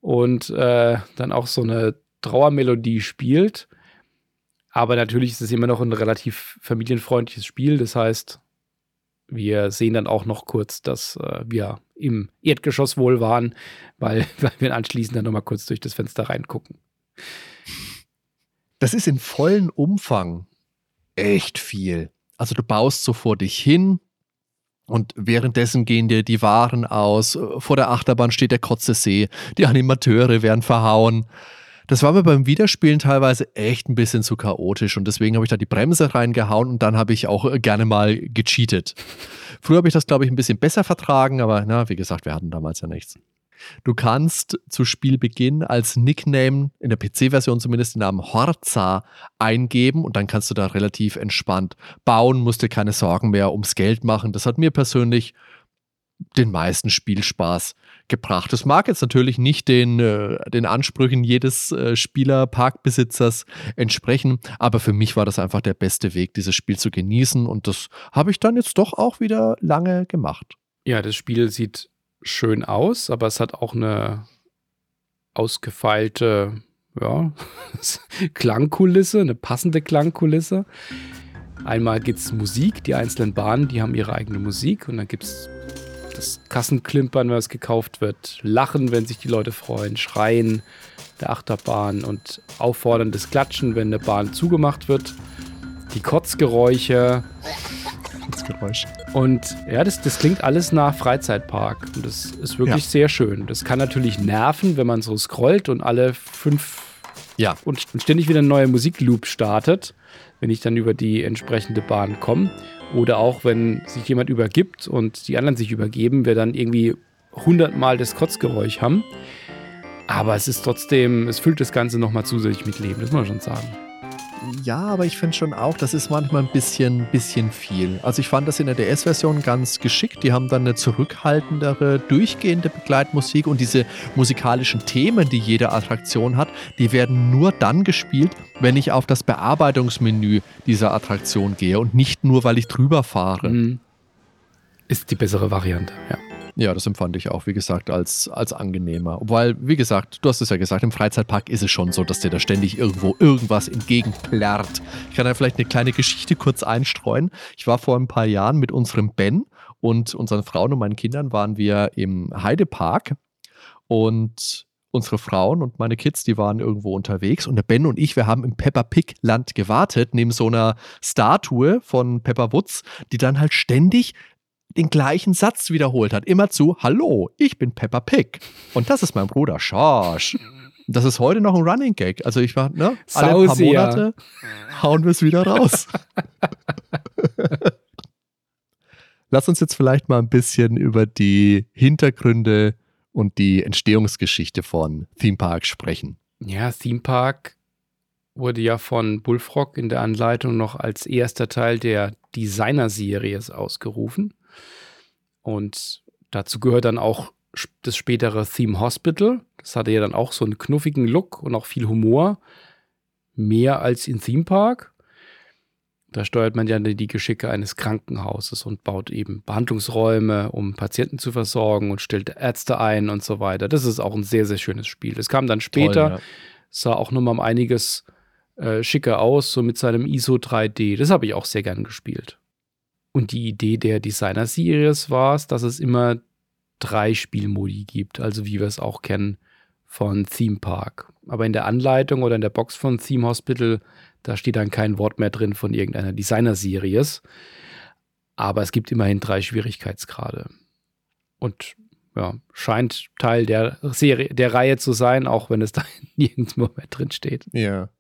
und äh, dann auch so eine Trauermelodie spielt. Aber natürlich ist es immer noch ein relativ familienfreundliches Spiel. Das heißt, wir sehen dann auch noch kurz, dass äh, wir im Erdgeschoss wohl waren, weil, weil wir anschließend dann nochmal kurz durch das Fenster reingucken. Das ist in vollen Umfang echt viel. Also du baust so vor dich hin und währenddessen gehen dir die Waren aus. Vor der Achterbahn steht der Kotzesee. Die Animateure werden verhauen. Das war mir beim Wiederspielen teilweise echt ein bisschen zu chaotisch und deswegen habe ich da die Bremse reingehauen und dann habe ich auch äh, gerne mal gecheatet. Früher habe ich das, glaube ich, ein bisschen besser vertragen, aber na, wie gesagt, wir hatten damals ja nichts. Du kannst zu Spielbeginn als Nickname, in der PC-Version zumindest, den Namen Horza eingeben und dann kannst du da relativ entspannt bauen, musst dir keine Sorgen mehr ums Geld machen. Das hat mir persönlich den meisten Spielspaß gebracht. Das mag jetzt natürlich nicht den, äh, den Ansprüchen jedes äh, Spieler, Parkbesitzers entsprechen, aber für mich war das einfach der beste Weg, dieses Spiel zu genießen und das habe ich dann jetzt doch auch wieder lange gemacht. Ja, das Spiel sieht schön aus, aber es hat auch eine ausgefeilte ja, Klangkulisse, eine passende Klangkulisse. Einmal gibt es Musik, die einzelnen Bahnen, die haben ihre eigene Musik und dann gibt es das Kassenklimpern, wenn es gekauft wird, Lachen, wenn sich die Leute freuen, Schreien der Achterbahn und aufforderndes Klatschen, wenn eine Bahn zugemacht wird, die Kotzgeräusche, Das Geräusch. und ja, das, das klingt alles nach Freizeitpark. Und das ist wirklich Ja. sehr schön. Das kann natürlich nerven, wenn man so scrollt und alle fünf Ja, und, und ständig wieder ein neuer Musikloop startet, wenn ich dann über die entsprechende Bahn komme. Oder auch, wenn sich jemand übergibt und die anderen sich übergeben, wir dann irgendwie hundertmal das Kotzgeräusch haben. Aber es ist trotzdem, es füllt das Ganze nochmal zusätzlich mit Leben, das muss man schon sagen. Ja, aber ich finde schon auch, das ist manchmal ein bisschen, bisschen viel. Also ich fand das in der DS-Version ganz geschickt. Die haben dann eine zurückhaltendere, durchgehende Begleitmusik und diese musikalischen Themen, die jede Attraktion hat, die werden nur dann gespielt, wenn ich auf das Bearbeitungsmenü dieser Attraktion gehe und nicht nur, weil ich drüber fahre. Mhm. Ist die bessere Variante, ja. Ja, das empfand ich auch, wie gesagt, als, als angenehmer. Weil, wie gesagt, du hast es ja gesagt, im Freizeitpark ist es schon so, dass dir da ständig irgendwo irgendwas entgegenplärrt. Ich kann da vielleicht eine kleine Geschichte kurz einstreuen. Ich war vor ein paar Jahren mit unserem Ben und unseren Frauen und meinen Kindern waren wir im Heidepark und unsere Frauen und meine Kids, die waren irgendwo unterwegs und der Ben und ich, wir haben im Peppa Pig Land gewartet, neben so einer Statue von Peppa Woods, die dann halt ständig den gleichen Satz wiederholt hat. Immer zu, hallo, ich bin Peppa Pig. Und das ist mein Bruder Schorsch. Das ist heute noch ein Running Gag. Also ich war, ne, alle paar Monate hauen wir es wieder raus. Lass uns jetzt vielleicht mal ein bisschen über die Hintergründe und die Entstehungsgeschichte von Theme Park sprechen. Ja, Theme Park wurde ja von Bullfrog in der Anleitung noch als erster Teil der Designer-Series ausgerufen. Und dazu gehört dann auch das spätere Theme Hospital. Das hatte ja dann auch so einen knuffigen Look und auch viel Humor. Mehr als in Theme Park. Da steuert man ja die Geschicke eines Krankenhauses und baut eben Behandlungsräume, um Patienten zu versorgen und stellt Ärzte ein und so weiter. Das ist auch ein sehr, sehr schönes Spiel. Es kam dann später, Toll, ja. sah auch nochmal um einiges äh, schicker aus, so mit seinem ISO 3D. Das habe ich auch sehr gern gespielt. Und die Idee der Designer-Series war es, dass es immer drei Spielmodi gibt, also wie wir es auch kennen von Theme Park. Aber in der Anleitung oder in der Box von Theme Hospital, da steht dann kein Wort mehr drin von irgendeiner Designer-Series. Aber es gibt immerhin drei Schwierigkeitsgrade. Und ja, scheint Teil der Serie, der Reihe zu sein, auch wenn es da nirgendwo mehr drin steht. Ja.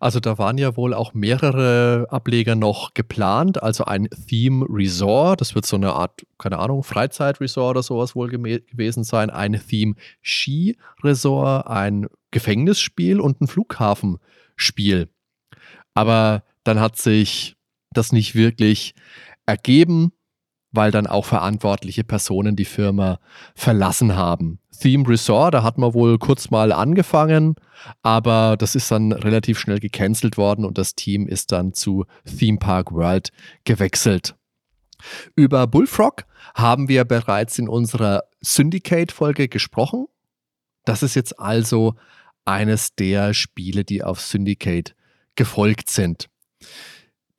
Also da waren ja wohl auch mehrere Ableger noch geplant. Also ein Theme Resort, das wird so eine Art, keine Ahnung, Freizeitresort oder sowas wohl gewesen sein. Ein Theme Ski Resort, ein Gefängnisspiel und ein Flughafenspiel. Aber dann hat sich das nicht wirklich ergeben weil dann auch verantwortliche Personen die Firma verlassen haben. Theme Resort, da hat man wohl kurz mal angefangen, aber das ist dann relativ schnell gecancelt worden und das Team ist dann zu Theme Park World gewechselt. Über Bullfrog haben wir bereits in unserer Syndicate-Folge gesprochen. Das ist jetzt also eines der Spiele, die auf Syndicate gefolgt sind.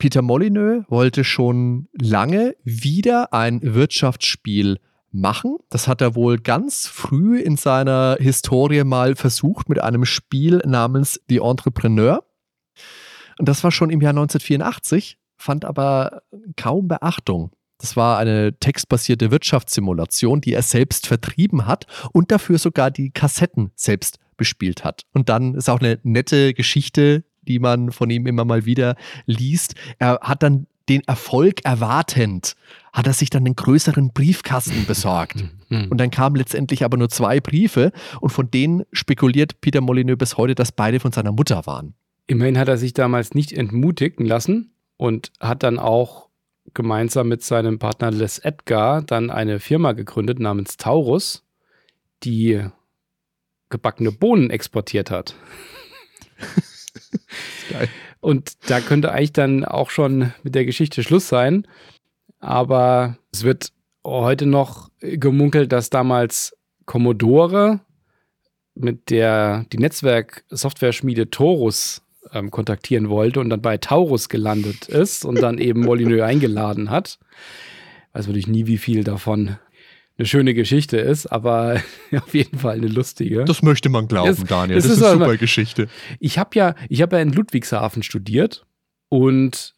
Peter Molyneux wollte schon lange wieder ein Wirtschaftsspiel machen. Das hat er wohl ganz früh in seiner Historie mal versucht mit einem Spiel namens The Entrepreneur. Und das war schon im Jahr 1984, fand aber kaum Beachtung. Das war eine textbasierte Wirtschaftssimulation, die er selbst vertrieben hat und dafür sogar die Kassetten selbst bespielt hat. Und dann ist auch eine nette Geschichte, die man von ihm immer mal wieder liest. Er hat dann den Erfolg erwartend, hat er sich dann einen größeren Briefkasten besorgt. Hm. Und dann kamen letztendlich aber nur zwei Briefe und von denen spekuliert Peter Molyneux bis heute, dass beide von seiner Mutter waren. Immerhin hat er sich damals nicht entmutigen lassen und hat dann auch gemeinsam mit seinem Partner Les Edgar dann eine Firma gegründet namens Taurus, die gebackene Bohnen exportiert hat. Und da könnte eigentlich dann auch schon mit der Geschichte Schluss sein. Aber es wird heute noch gemunkelt, dass damals Commodore mit der die Netzwerk-Software-Schmiede Torus ähm, kontaktieren wollte und dann bei Taurus gelandet ist und dann eben Molyneux eingeladen hat. Weiß natürlich nie, wie viel davon eine schöne Geschichte ist, aber auf jeden Fall eine lustige. Das möchte man glauben, das, Daniel. Das, das ist, eine super Geschichte. Ich habe ja, ich habe ja in Ludwigshafen studiert und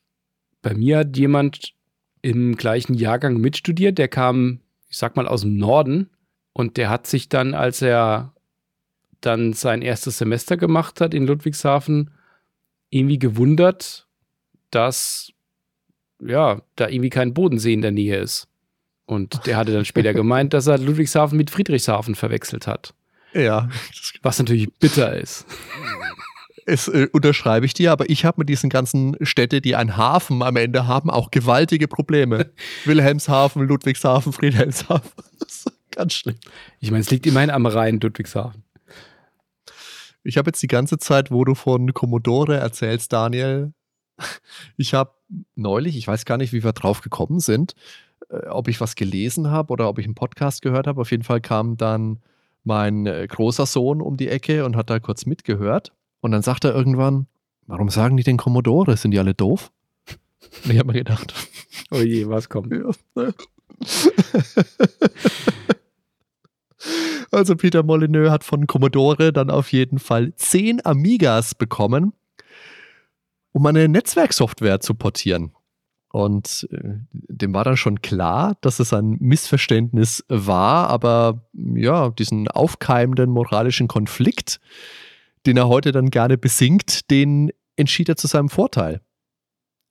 bei mir hat jemand im gleichen Jahrgang mitstudiert, der kam, ich sag mal, aus dem Norden und der hat sich dann, als er dann sein erstes Semester gemacht hat in Ludwigshafen, irgendwie gewundert, dass ja, da irgendwie kein Bodensee in der Nähe ist. Und der hatte dann später gemeint, dass er Ludwigshafen mit Friedrichshafen verwechselt hat. Ja. Was natürlich bitter ist. Es äh, unterschreibe ich dir, aber ich habe mit diesen ganzen Städten, die einen Hafen am Ende haben, auch gewaltige Probleme. Wilhelmshaven, Ludwigshafen, ist ganz schlimm. Ich meine, es liegt immerhin am Rhein, Ludwigshafen. Ich habe jetzt die ganze Zeit, wo du von Commodore erzählst, Daniel, ich habe neulich, ich weiß gar nicht, wie wir drauf gekommen sind, ob ich was gelesen habe oder ob ich einen Podcast gehört habe. Auf jeden Fall kam dann mein äh, großer Sohn um die Ecke und hat da kurz mitgehört. Und dann sagt er irgendwann, warum sagen die denn Commodore? Sind die alle doof? Und ich habe mir gedacht, Oh je, was kommt? ja, ne. Also Peter Molyneux hat von Commodore dann auf jeden Fall 10 Amigas bekommen, um eine Netzwerksoftware zu portieren. Und äh, dem war dann schon klar, dass es ein Missverständnis war, aber ja, diesen aufkeimenden moralischen Konflikt, den er heute dann gerne besingt, den entschied er zu seinem Vorteil.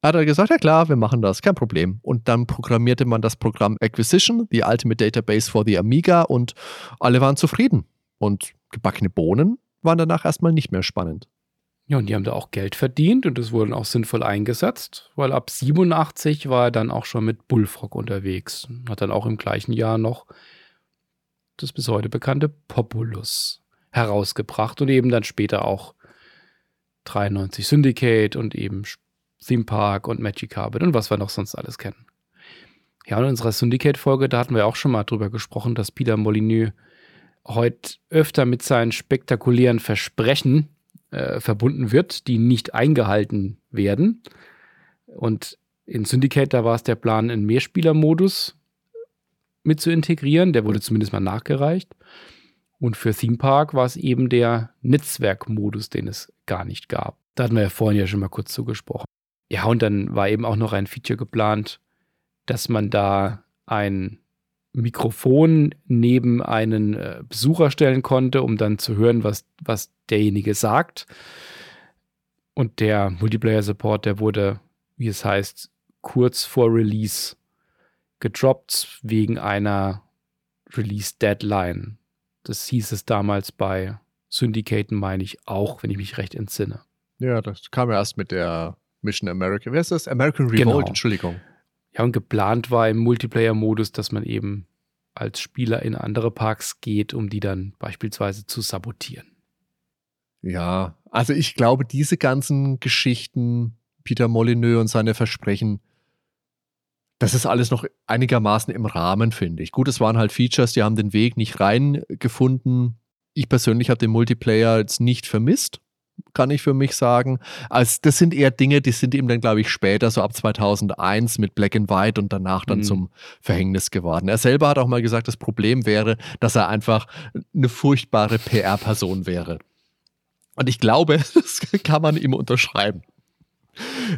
Hat er gesagt, ja klar, wir machen das, kein Problem. Und dann programmierte man das Programm Acquisition, the Ultimate Database for the Amiga, und alle waren zufrieden. Und gebackene Bohnen waren danach erstmal nicht mehr spannend. Ja, und die haben da auch Geld verdient und es wurden auch sinnvoll eingesetzt, weil ab 87 war er dann auch schon mit Bullfrog unterwegs. Hat dann auch im gleichen Jahr noch das bis heute bekannte Populus herausgebracht und eben dann später auch 93 Syndicate und eben Theme Park und Magic Carpet und was wir noch sonst alles kennen. Ja, und in unserer Syndicate-Folge, da hatten wir auch schon mal drüber gesprochen, dass Peter Molyneux heute öfter mit seinen spektakulären Versprechen äh, verbunden wird, die nicht eingehalten werden. Und in Syndicate, da war es der Plan, einen Mehrspieler-Modus mit zu integrieren. Der wurde zumindest mal nachgereicht. Und für Theme Park war es eben der Netzwerkmodus, den es gar nicht gab. Da hatten wir ja vorhin ja schon mal kurz zugesprochen. Ja, und dann war eben auch noch ein Feature geplant, dass man da ein Mikrofon neben einen äh, Besucher stellen konnte, um dann zu hören, was, was derjenige sagt. Und der Multiplayer-Support, der wurde, wie es heißt, kurz vor Release gedroppt wegen einer Release-Deadline. Das hieß es damals bei Syndicaten, meine ich, auch, wenn ich mich recht entsinne. Ja, das kam ja erst mit der Mission America. Wer ist das? American Revolt, Genau. Entschuldigung. Ja, und geplant war im Multiplayer-Modus, dass man eben als Spieler in andere Parks geht, um die dann beispielsweise zu sabotieren. Ja, also ich glaube, diese ganzen Geschichten, Peter Molyneux und seine Versprechen, das ist alles noch einigermaßen im Rahmen, finde ich. Gut, es waren halt Features, die haben den Weg nicht reingefunden. Ich persönlich habe den Multiplayer jetzt nicht vermisst, kann ich für mich sagen. Also das sind eher Dinge, die sind ihm dann, glaube ich, später, so ab 2001 mit Black and White und danach dann Mhm. zum Verhängnis geworden. Er selber hat auch mal gesagt, das Problem wäre, dass er einfach eine furchtbare PR-Person wäre. Und ich glaube, das kann man ihm unterschreiben.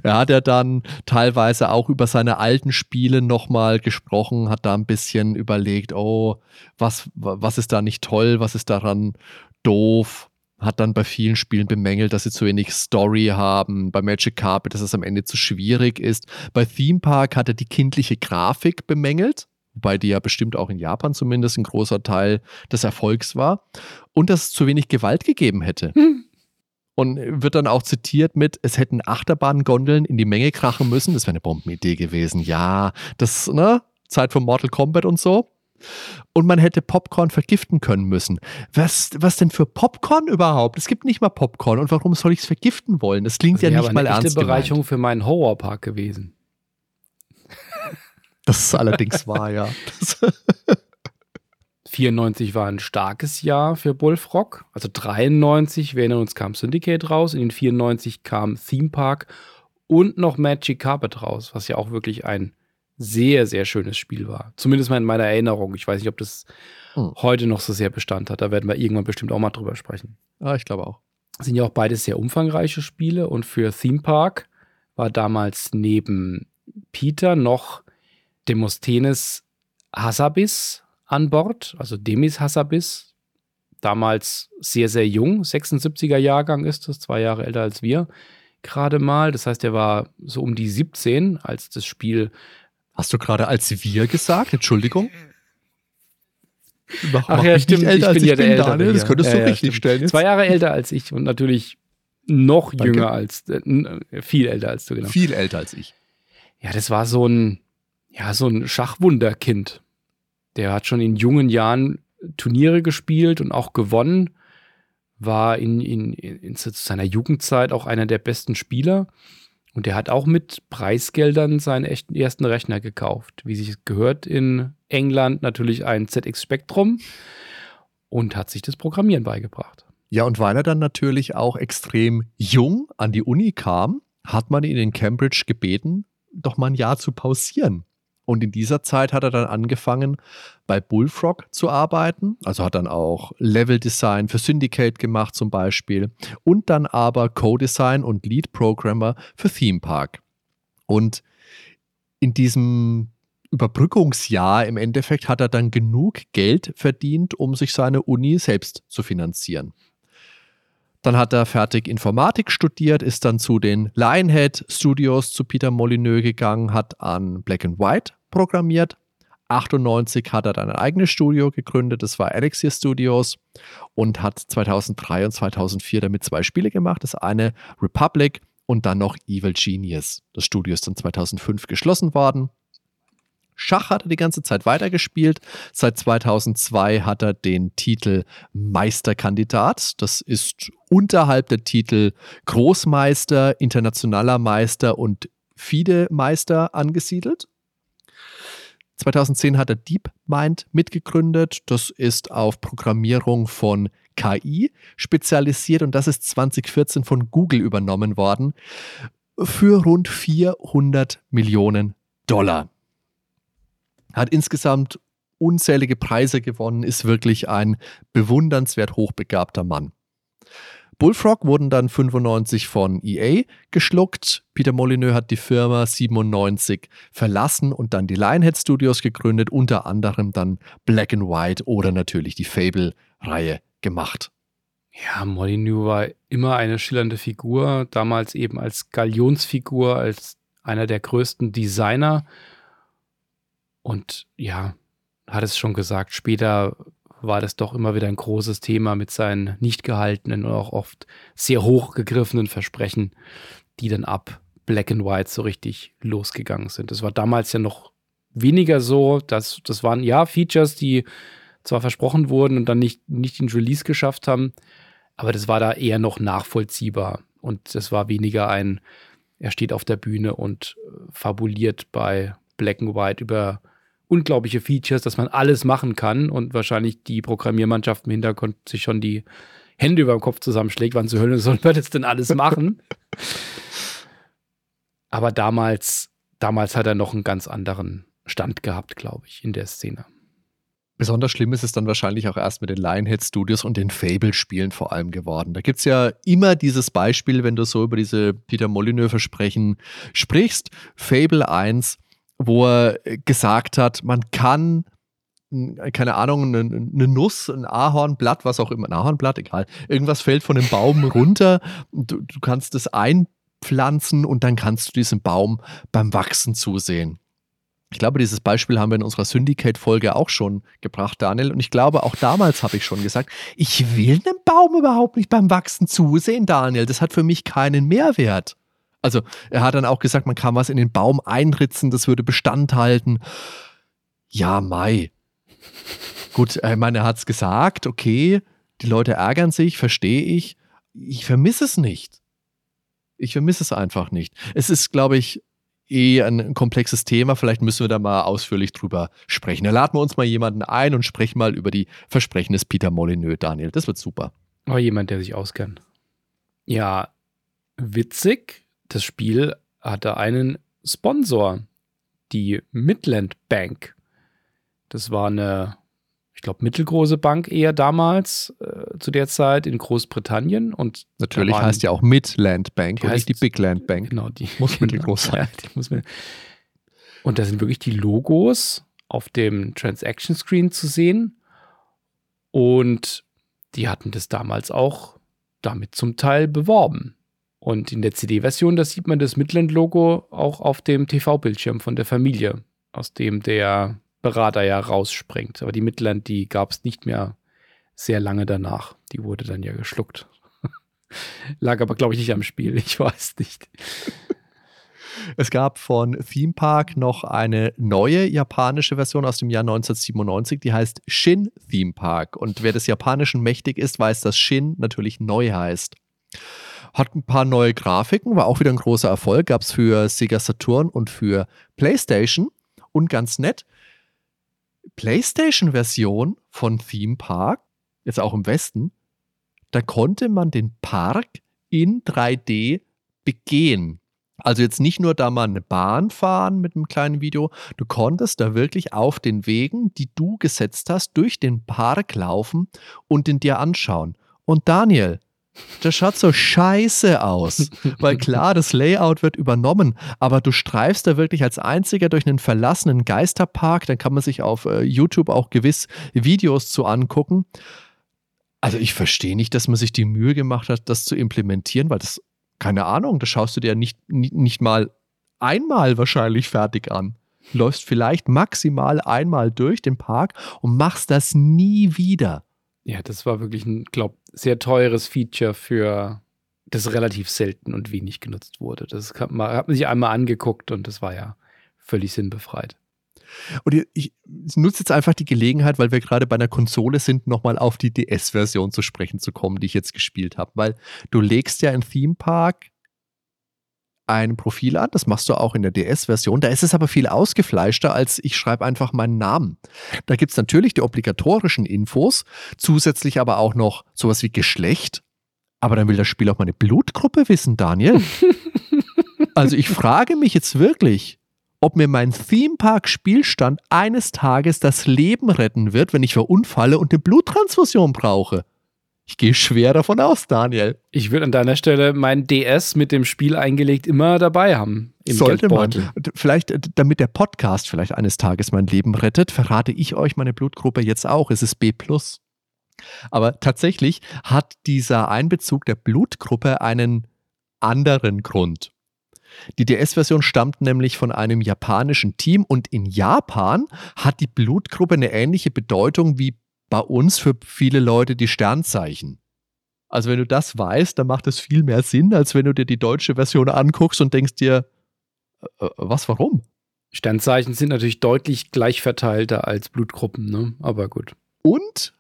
Er hat ja dann teilweise auch über seine alten Spiele nochmal gesprochen, hat da ein bisschen überlegt, oh, was, was ist da nicht toll, was ist daran doof. Hat dann bei vielen Spielen bemängelt, dass sie zu wenig Story haben. Bei Magic Carpet, dass es am Ende zu schwierig ist. Bei Theme Park hat er die kindliche Grafik bemängelt, wobei die ja bestimmt auch in Japan zumindest ein großer Teil des Erfolgs war. Und dass es zu wenig Gewalt gegeben hätte. Und wird dann auch zitiert mit, es hätten Achterbahn-Gondeln in die Menge krachen müssen. Das wäre eine Bombenidee gewesen. Ja, das, ne? Zeit von Mortal Kombat und so. Und man hätte Popcorn vergiften können müssen. Was, was denn für Popcorn überhaupt? Es gibt nicht mal Popcorn. Und warum soll ich es vergiften wollen? Das klingt ja wäre nicht mal eine echte ernst Bereicherung gemeint. für meinen Horrorpark gewesen. Das ist allerdings wahr, ja. Das, 94 war ein starkes Jahr für Bullfrog. Also 93, wir erinnern uns, kam Syndicate raus. In den 94 kam Theme Park und noch Magic Carpet raus, was ja auch wirklich ein sehr, sehr schönes Spiel war. Zumindest mal in meiner Erinnerung. Ich weiß nicht, ob das Hm. heute noch so sehr Bestand hat. Da werden wir irgendwann bestimmt auch mal drüber sprechen. ah, ich glaube auch. sind ja auch beides sehr umfangreiche Spiele und für Theme Park war damals neben Peter noch Demosthenes Hassabis an Bord, also Demis Hassabis, damals sehr, sehr jung, 76er Jahrgang ist es, zwei Jahre älter als wir gerade mal. Das heißt, er war so um die 17, als das Spiel Hast du gerade als wir gesagt? Entschuldigung? Mach, Ach mach ja, stimmt. Nicht älter, ich bin ja der Ältere. Daniel. Das könntest du Ja, richtig stimmt. stellen. Jetzt. Zwei Jahre älter als ich und natürlich noch Danke. jünger als, äh, n- viel älter als du, genau. Viel älter als ich. Ja, das war so ein, ja, so ein Schachwunderkind. Der hat schon in jungen Jahren Turniere gespielt und auch gewonnen. War in, in, in, in zu seiner Jugendzeit auch einer der besten Spieler Und er hat auch mit Preisgeldern seinen echten ersten Rechner gekauft. Wie sich gehört in England natürlich ein ZX Spectrum und hat sich das Programmieren beigebracht. Ja, und weil er dann natürlich auch extrem jung an die Uni kam, hat man ihn in Cambridge gebeten, doch mal ein Jahr zu pausieren. Und in dieser Zeit hat er dann angefangen, bei Bullfrog zu arbeiten. Also hat dann auch Level-Design für Syndicate gemacht zum Beispiel. Und dann aber Co-Design und Lead-Programmer für Theme Park. Und in diesem Überbrückungsjahr im Endeffekt hat er dann genug Geld verdient, um sich seine Uni selbst zu finanzieren. Dann hat er fertig Informatik studiert, ist dann zu den Lionhead Studios zu Peter Molyneux gegangen, hat an Black and White programmiert. 98 hat er dann ein eigenes Studio gegründet, das war Elixir Studios und hat 2003 und 2004 damit zwei Spiele gemacht. Das eine Republic und dann noch Evil Genius. Das Studio ist dann 2005 geschlossen worden. Schach hat er die ganze Zeit weitergespielt. Seit 2002 hat er den Titel Meisterkandidat. Das ist unterhalb der Titel Großmeister, internationaler Meister und FIDE-Meister angesiedelt. 2010 hat er DeepMind mitgegründet. Das ist auf Programmierung von KI spezialisiert und das ist 2014 von Google übernommen worden für rund 400 Millionen Dollar hat insgesamt unzählige Preise gewonnen, ist wirklich ein bewundernswert hochbegabter Mann. Bullfrog wurden dann 95 von EA geschluckt. Peter Molyneux hat die Firma 97 verlassen und dann die Lionhead Studios gegründet, unter anderem dann Black and White oder natürlich die Fable-Reihe gemacht. Ja, Molyneux war immer eine schillernde Figur, damals eben als Galionsfigur, als einer der größten Designer und ja, hat es schon gesagt, später war das doch immer wieder ein großes Thema mit seinen nicht gehaltenen und auch oft sehr hochgegriffenen Versprechen, die dann ab Black and White so richtig losgegangen sind. Das war damals ja noch weniger so. Das, das waren ja Features, die zwar versprochen wurden und dann nicht, nicht den Release geschafft haben, aber das war da eher noch nachvollziehbar. Und das war weniger ein, er steht auf der Bühne und fabuliert bei Black and White über unglaubliche Features, dass man alles machen kann und wahrscheinlich die Programmiermannschaft im Hintergrund sich schon die Hände über dem Kopf zusammenschlägt, wann zur Hölle soll man das denn alles machen? Aber damals, damals hat er noch einen ganz anderen Stand gehabt, glaube ich, in der Szene. Besonders schlimm ist es dann wahrscheinlich auch erst mit den Lionhead Studios und den Fable-Spielen vor allem geworden. Da gibt es ja immer dieses Beispiel, wenn du so über diese Peter Molyneux-Versprechen sprichst. Fable 1 wo er gesagt hat, man kann keine Ahnung, eine, eine, Nuss, ein Ahornblatt, was auch immer, ein Ahornblatt, egal. Irgendwas fällt von dem Baum runter. Du, du kannst es einpflanzen und dann kannst du diesem Baum beim Wachsen zusehen. Ich glaube, dieses Beispiel haben wir in unserer Syndicate-Folge auch schon gebracht, Daniel. Und ich glaube, auch damals habe ich schon gesagt, ich will einem Baum überhaupt nicht beim Wachsen zusehen, Daniel. Das hat für mich keinen Mehrwert. Also er hat dann auch gesagt, man kann was in den Baum einritzen, das würde Bestand halten. Ja, Mai. Gut, ich meine, er hat es gesagt, okay, die Leute ärgern sich, verstehe ich. Ich vermisse es nicht. Ich vermisse es einfach nicht. Es ist, glaube ich, eh ein komplexes Thema. Vielleicht müssen wir da mal ausführlich drüber sprechen. Da laden wir uns mal jemanden ein und sprechen mal über die Versprechen des Peter Molyneux, Daniel. Das wird super. Aber jemand, der sich auskennt. Ja, witzig das Spiel hatte einen Sponsor, die Midland Bank. Das war eine, ich glaube, mittelgroße Bank eher damals, äh, zu der Zeit in Großbritannien. Und Natürlich waren, heißt ja auch Midland Bank und heißt, nicht die Big Land Bank. Genau, die muss mittelgroß sein. Ja, die muss mit, und da sind wirklich die Logos auf dem Transaction Screen zu sehen. Und die hatten das damals auch damit zum Teil beworben. Und in der CD-Version, da sieht man das Midland-Logo auch auf dem TV-Bildschirm von der Familie, aus dem der Berater ja rausspringt. Aber die Midland, die gab es nicht mehr sehr lange danach. Die wurde dann ja geschluckt. Lag aber, glaube ich, nicht am Spiel. Ich weiß nicht. Es gab von Theme Park noch eine neue japanische Version aus dem Jahr 1997, die heißt Shin Theme Park. Und wer des Japanischen mächtig ist, weiß, dass Shin natürlich neu heißt. Hat ein paar neue Grafiken, war auch wieder ein großer Erfolg. Gab es für Sega Saturn und für PlayStation. Und ganz nett, PlayStation-Version von Theme Park, jetzt auch im Westen, da konnte man den Park in 3D begehen. Also jetzt nicht nur da mal eine Bahn fahren mit einem kleinen Video, du konntest da wirklich auf den Wegen, die du gesetzt hast, durch den Park laufen und den dir anschauen. Und Daniel, das schaut so scheiße aus. Weil klar, das Layout wird übernommen, aber du streifst da wirklich als einziger durch einen verlassenen Geisterpark. Dann kann man sich auf äh, YouTube auch gewiss Videos zu angucken. Also ich verstehe nicht, dass man sich die Mühe gemacht hat, das zu implementieren, weil das, keine Ahnung, das schaust du dir nicht, nicht, nicht mal einmal wahrscheinlich fertig an. läufst vielleicht maximal einmal durch den Park und machst das nie wieder. Ja, das war wirklich ein, glaube sehr teures Feature für das relativ selten und wenig genutzt wurde. Das hat man, hat man sich einmal angeguckt und das war ja völlig sinnbefreit. Und ich, ich nutze jetzt einfach die Gelegenheit, weil wir gerade bei einer Konsole sind, nochmal auf die DS-Version zu sprechen zu kommen, die ich jetzt gespielt habe. Weil du legst ja in Theme Park ein Profil an. Das machst du auch in der DS-Version. Da ist es aber viel ausgefleischter, als ich schreibe einfach meinen Namen. Da gibt es natürlich die obligatorischen Infos, zusätzlich aber auch noch sowas wie Geschlecht. Aber dann will das Spiel auch meine Blutgruppe wissen, Daniel. also ich frage mich jetzt wirklich, ob mir mein Theme Park Spielstand eines Tages das Leben retten wird, wenn ich verunfalle und eine Bluttransfusion brauche. Ich gehe schwer davon aus, Daniel. Ich würde an deiner Stelle mein DS mit dem Spiel eingelegt immer dabei haben. Sollte Geldbeutel. man. Vielleicht, damit der Podcast vielleicht eines Tages mein Leben rettet, verrate ich euch meine Blutgruppe jetzt auch. Es ist B. Aber tatsächlich hat dieser Einbezug der Blutgruppe einen anderen Grund. Die DS-Version stammt nämlich von einem japanischen Team und in Japan hat die Blutgruppe eine ähnliche Bedeutung wie bei uns für viele Leute die Sternzeichen. Also wenn du das weißt, dann macht es viel mehr Sinn, als wenn du dir die deutsche Version anguckst und denkst dir, äh, äh, was, warum? Sternzeichen sind natürlich deutlich gleich verteilter als Blutgruppen, ne? Aber gut. Und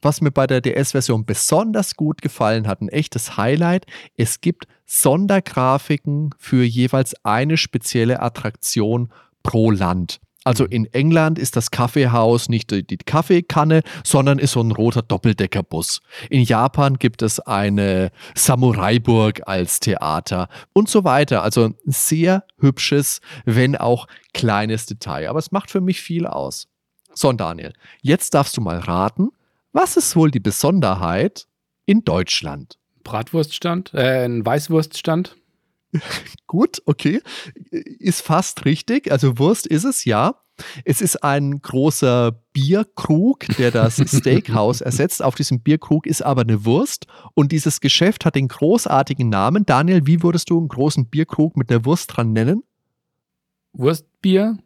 was mir bei der DS-Version besonders gut gefallen hat, ein echtes Highlight, es gibt Sondergrafiken für jeweils eine spezielle Attraktion pro Land. Also in England ist das Kaffeehaus nicht die, die Kaffeekanne, sondern ist so ein roter Doppeldeckerbus. In Japan gibt es eine Samurai-Burg als Theater und so weiter. Also ein sehr hübsches, wenn auch kleines Detail. Aber es macht für mich viel aus. So, Daniel, jetzt darfst du mal raten, was ist wohl die Besonderheit in Deutschland? Bratwurststand, äh, ein Weißwurststand. Gut, okay. Ist fast richtig. Also Wurst ist es, ja. Es ist ein großer Bierkrug, der das Steakhouse ersetzt. Auf diesem Bierkrug ist aber eine Wurst und dieses Geschäft hat den großartigen Namen. Daniel, wie würdest du einen großen Bierkrug mit der Wurst dran nennen? Wurstbier?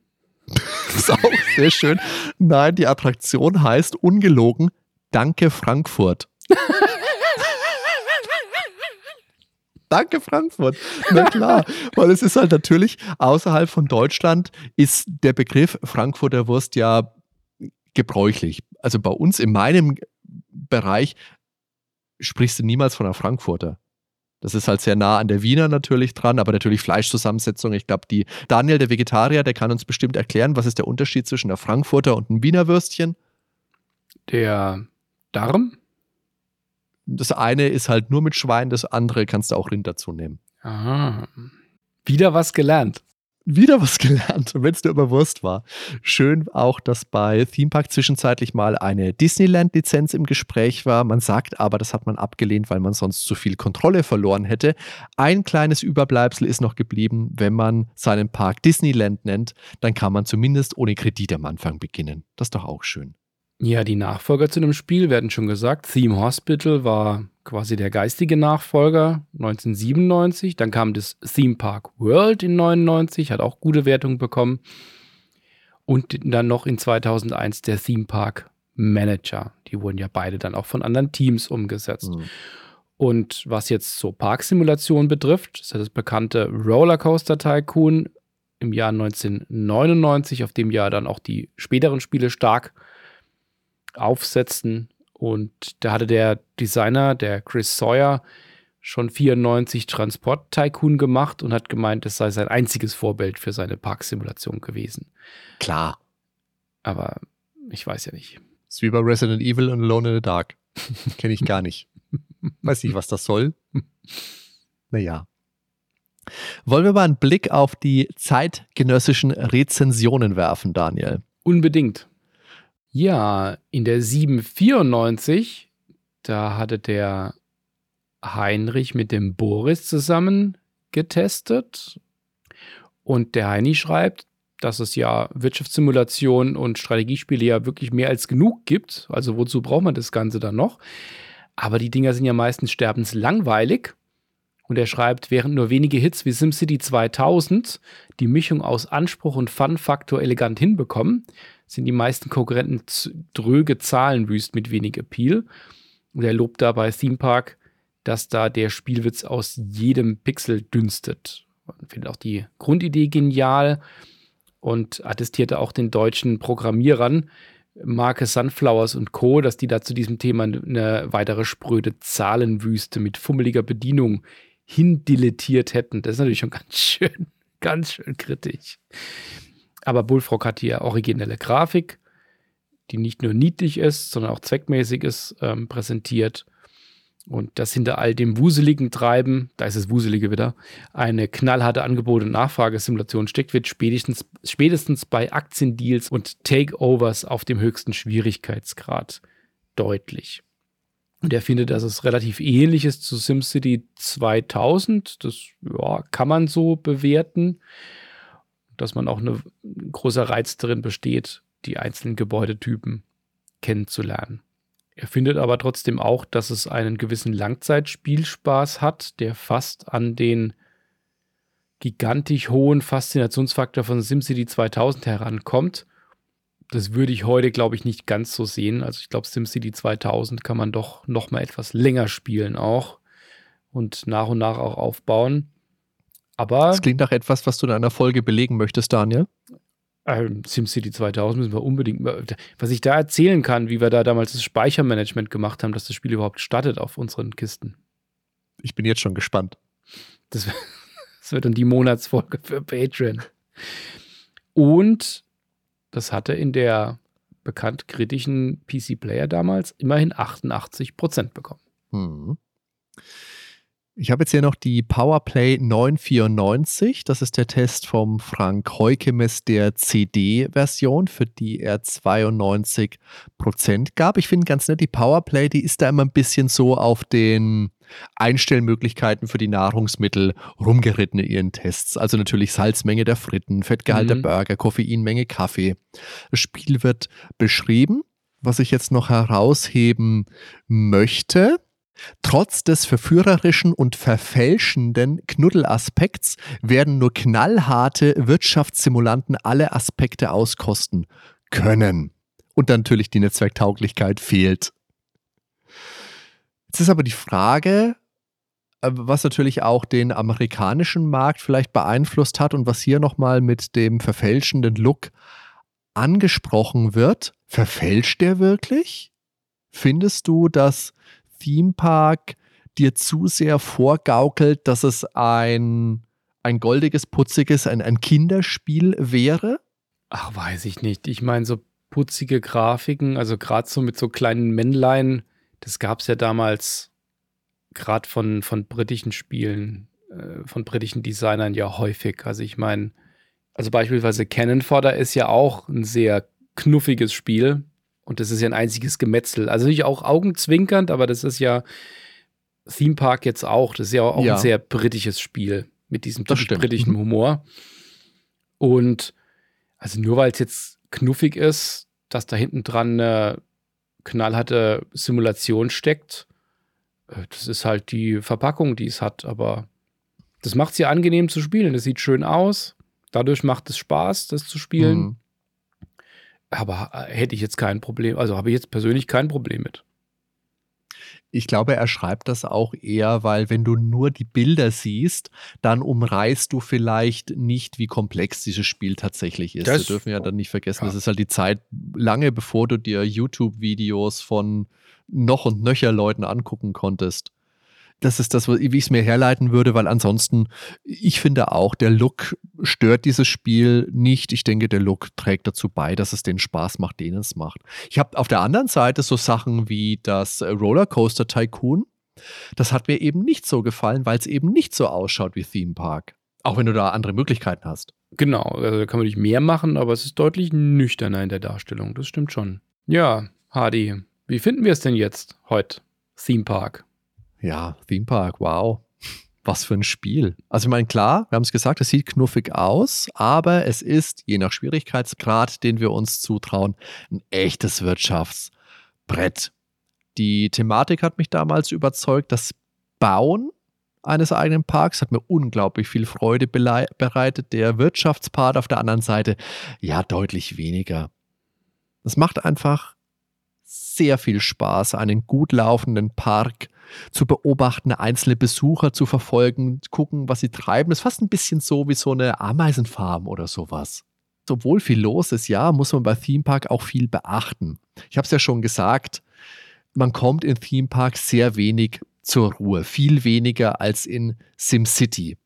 Das ist auch sehr schön. Nein, die Attraktion heißt ungelogen Danke Frankfurt. Danke Frankfurt. Na klar, weil es ist halt natürlich außerhalb von Deutschland ist der Begriff Frankfurter Wurst ja gebräuchlich. Also bei uns in meinem Bereich sprichst du niemals von einer Frankfurter. Das ist halt sehr nah an der Wiener natürlich dran, aber natürlich Fleischzusammensetzung. Ich glaube, die Daniel, der Vegetarier, der kann uns bestimmt erklären, was ist der Unterschied zwischen einer Frankfurter und einem Wiener Würstchen? Der Darm? Das eine ist halt nur mit Schwein, das andere kannst du auch Rind dazu nehmen. Aha. Wieder was gelernt. Wieder was gelernt, wenn es nur über Wurst war. Schön auch, dass bei Theme Park zwischenzeitlich mal eine Disneyland-Lizenz im Gespräch war. Man sagt aber, das hat man abgelehnt, weil man sonst zu viel Kontrolle verloren hätte. Ein kleines Überbleibsel ist noch geblieben. Wenn man seinen Park Disneyland nennt, dann kann man zumindest ohne Kredit am Anfang beginnen. Das ist doch auch schön. Ja, die Nachfolger zu dem Spiel werden schon gesagt. Theme Hospital war quasi der geistige Nachfolger 1997. Dann kam das Theme Park World in 99, hat auch gute Wertungen bekommen. Und dann noch in 2001 der Theme Park Manager. Die wurden ja beide dann auch von anderen Teams umgesetzt. Mhm. Und was jetzt so Parksimulation betrifft, ist ja das bekannte Rollercoaster Tycoon im Jahr 1999, auf dem Jahr dann auch die späteren Spiele stark aufsetzen. Und da hatte der Designer, der Chris Sawyer, schon 94 Transport Tycoon gemacht und hat gemeint, es sei sein einziges Vorbild für seine Parksimulation gewesen. Klar. Aber ich weiß ja nicht. Ist wie bei Resident Evil und Alone in the Dark. Kenne ich gar nicht. Weiß nicht, was das soll. Naja. Wollen wir mal einen Blick auf die zeitgenössischen Rezensionen werfen, Daniel? Unbedingt. Ja, in der 794, da hatte der Heinrich mit dem Boris zusammen getestet. Und der Heini schreibt, dass es ja Wirtschaftssimulationen und Strategiespiele ja wirklich mehr als genug gibt. Also wozu braucht man das Ganze dann noch? Aber die Dinger sind ja meistens sterbenslangweilig. Und er schreibt, während nur wenige Hits wie SimCity 2000 die Mischung aus Anspruch und Fun-Faktor elegant hinbekommen, sind die meisten Konkurrenten dröge Zahlenwüst mit wenig Appeal. Und er lobt dabei Theme Park, dass da der Spielwitz aus jedem Pixel dünstet. Man findet auch die Grundidee genial und attestierte auch den deutschen Programmierern, Marke Sunflowers und Co., dass die da zu diesem Thema eine weitere spröde Zahlenwüste mit fummeliger Bedienung hindilettiert hätten. Das ist natürlich schon ganz schön, ganz schön kritisch. Aber Bullfrog hat hier originelle Grafik, die nicht nur niedlich ist, sondern auch zweckmäßig ist, ähm, präsentiert. Und dass hinter all dem wuseligen Treiben, da ist es wuselige wieder, eine knallharte Angebot- und Nachfragesimulation steckt, wird spätestens, spätestens bei Aktiendeals und Takeovers auf dem höchsten Schwierigkeitsgrad deutlich. Und er findet, dass es relativ ähnlich ist zu SimCity 2000. Das ja, kann man so bewerten, dass man auch eine, ein großer Reiz darin besteht, die einzelnen Gebäudetypen kennenzulernen. Er findet aber trotzdem auch, dass es einen gewissen Langzeitspielspaß hat, der fast an den gigantisch hohen Faszinationsfaktor von SimCity 2000 herankommt. Das würde ich heute, glaube ich, nicht ganz so sehen. Also ich glaube, SimCity 2000 kann man doch noch mal etwas länger spielen auch und nach und nach auch aufbauen. Aber das klingt nach etwas, was du in einer Folge belegen möchtest, Daniel. Ähm, SimCity 2000 müssen wir unbedingt, was ich da erzählen kann, wie wir da damals das Speichermanagement gemacht haben, dass das Spiel überhaupt startet auf unseren Kisten. Ich bin jetzt schon gespannt. Das, das wird dann die Monatsfolge für Patreon. Und das hatte in der bekannt kritischen PC Player damals immerhin 88 Prozent bekommen. Hm. Ich habe jetzt hier noch die Powerplay 994. Das ist der Test vom Frank Heukemes der CD-Version, für die er 92% gab. Ich finde ganz nett, die Powerplay, die ist da immer ein bisschen so auf den Einstellmöglichkeiten für die Nahrungsmittel rumgeritten in ihren Tests. Also natürlich Salzmenge der Fritten, Fettgehalt mhm. der Burger, Koffeinmenge Kaffee. Das Spiel wird beschrieben. Was ich jetzt noch herausheben möchte, Trotz des verführerischen und verfälschenden Knuddelaspekts werden nur knallharte Wirtschaftssimulanten alle Aspekte auskosten können. Und natürlich die Netzwerktauglichkeit fehlt. Jetzt ist aber die Frage, äh, was natürlich auch den amerikanischen Markt vielleicht beeinflusst hat und was hier nochmal mit dem verfälschenden Look angesprochen wird. Verfälscht der wirklich? Findest du, dass Theme Park dir zu sehr vorgaukelt, dass es ein, ein goldiges, putziges, ein, ein Kinderspiel wäre? Ach, weiß ich nicht. Ich meine, so putzige Grafiken, also gerade so mit so kleinen Männlein, das gab es ja damals gerade von, von britischen Spielen, äh, von britischen Designern ja häufig. Also ich meine, also beispielsweise Cannon Fodder ist ja auch ein sehr knuffiges Spiel. Und das ist ja ein einziges Gemetzel. Also natürlich auch augenzwinkernd, aber das ist ja Theme Park jetzt auch. Das ist ja auch ja. ein sehr britisches Spiel mit diesem britischen mhm. Humor. Und also nur weil es jetzt knuffig ist, dass da hinten dran eine knallharte Simulation steckt, äh, das ist halt die Verpackung, die es hat. Aber das macht es ja angenehm zu spielen. Das sieht schön aus. Dadurch macht es Spaß, das zu spielen. Mhm. Aber äh, hätte ich jetzt kein Problem, also habe ich jetzt persönlich kein Problem mit. Ich glaube, er schreibt das auch eher, weil wenn du nur die Bilder siehst, dann umreißt du vielleicht nicht, wie komplex dieses Spiel tatsächlich ist. Das, Wir dürfen ja dann nicht vergessen, ja. das ist halt die Zeit, lange bevor du dir YouTube-Videos von noch und nöcher Leuten angucken konntest. Das ist das, wie ich es mir herleiten würde, weil ansonsten, ich finde auch, der Look stört dieses Spiel nicht. Ich denke, der Look trägt dazu bei, dass es den Spaß macht, den es macht. Ich habe auf der anderen Seite so Sachen wie das Rollercoaster Tycoon. Das hat mir eben nicht so gefallen, weil es eben nicht so ausschaut wie Theme Park. Auch wenn du da andere Möglichkeiten hast. Genau, also da kann man nicht mehr machen, aber es ist deutlich nüchterner in der Darstellung. Das stimmt schon. Ja, Hardy, wie finden wir es denn jetzt heute? Theme Park. Ja, Theme Park, wow. Was für ein Spiel. Also ich meine, klar, wir haben es gesagt, es sieht knuffig aus, aber es ist, je nach Schwierigkeitsgrad, den wir uns zutrauen, ein echtes Wirtschaftsbrett. Die Thematik hat mich damals überzeugt. Das Bauen eines eigenen Parks hat mir unglaublich viel Freude bereitet. Der Wirtschaftspart auf der anderen Seite, ja, deutlich weniger. Es macht einfach sehr viel Spaß, einen gut laufenden Park zu beobachten, einzelne Besucher zu verfolgen, gucken, was sie treiben. Das ist fast ein bisschen so wie so eine Ameisenfarm oder sowas. Obwohl viel los ist, ja, muss man bei Theme Park auch viel beachten. Ich habe es ja schon gesagt, man kommt in Theme Park sehr wenig zur Ruhe, viel weniger als in SimCity,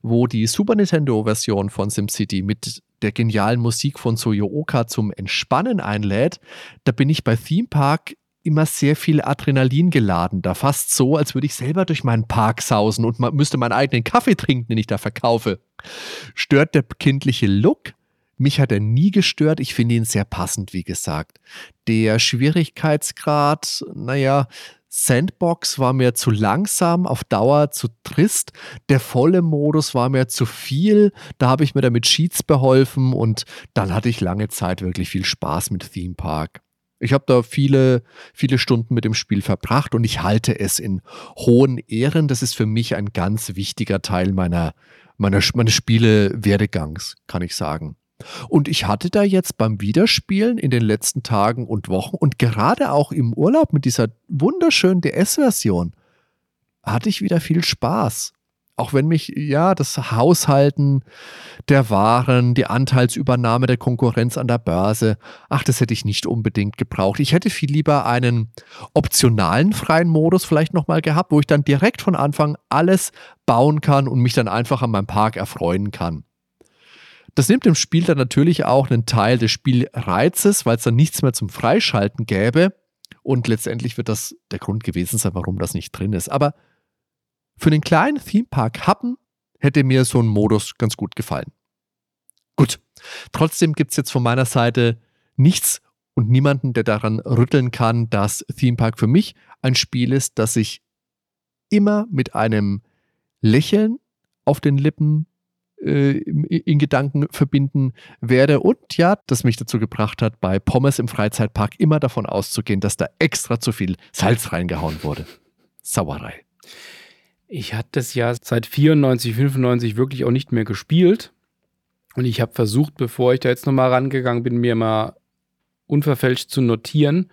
wo die Super Nintendo-Version von SimCity mit der genialen Musik von Soyo Oka zum Entspannen einlädt, da bin ich bei Theme Park immer sehr viel Adrenalin geladen. Da fast so, als würde ich selber durch meinen Park sausen und man müsste meinen eigenen Kaffee trinken, den ich da verkaufe. Stört der kindliche Look? Mich hat er nie gestört. Ich finde ihn sehr passend, wie gesagt. Der Schwierigkeitsgrad, naja, Sandbox war mir zu langsam, auf Dauer zu trist. Der volle Modus war mir zu viel. Da habe ich mir damit Cheats beholfen und dann hatte ich lange Zeit wirklich viel Spaß mit Theme Park. Ich habe da viele, viele Stunden mit dem Spiel verbracht und ich halte es in hohen Ehren. Das ist für mich ein ganz wichtiger Teil meiner, meiner, meines Spiele-Werdegangs, kann ich sagen. Und ich hatte da jetzt beim Wiederspielen in den letzten Tagen und Wochen und gerade auch im Urlaub mit dieser wunderschönen DS-Version hatte ich wieder viel Spaß. Auch wenn mich, ja, das Haushalten der Waren, die Anteilsübernahme der Konkurrenz an der Börse, ach, das hätte ich nicht unbedingt gebraucht. Ich hätte viel lieber einen optionalen freien Modus vielleicht nochmal gehabt, wo ich dann direkt von Anfang alles bauen kann und mich dann einfach an meinem Park erfreuen kann. Das nimmt dem Spiel dann natürlich auch einen Teil des Spielreizes, weil es dann nichts mehr zum Freischalten gäbe. Und letztendlich wird das der Grund gewesen sein, warum das nicht drin ist. Aber für den kleinen Themepark Happen hätte mir so ein Modus ganz gut gefallen. Gut, trotzdem gibt es jetzt von meiner Seite nichts und niemanden, der daran rütteln kann, dass Themepark für mich ein Spiel ist, das ich immer mit einem Lächeln auf den Lippen äh, in Gedanken verbinden werde und ja, das mich dazu gebracht hat, bei Pommes im Freizeitpark immer davon auszugehen, dass da extra zu viel Salz reingehauen wurde. Sauerei. Ich hatte das ja seit 94, 95 wirklich auch nicht mehr gespielt. Und ich habe versucht, bevor ich da jetzt nochmal rangegangen bin, mir mal unverfälscht zu notieren,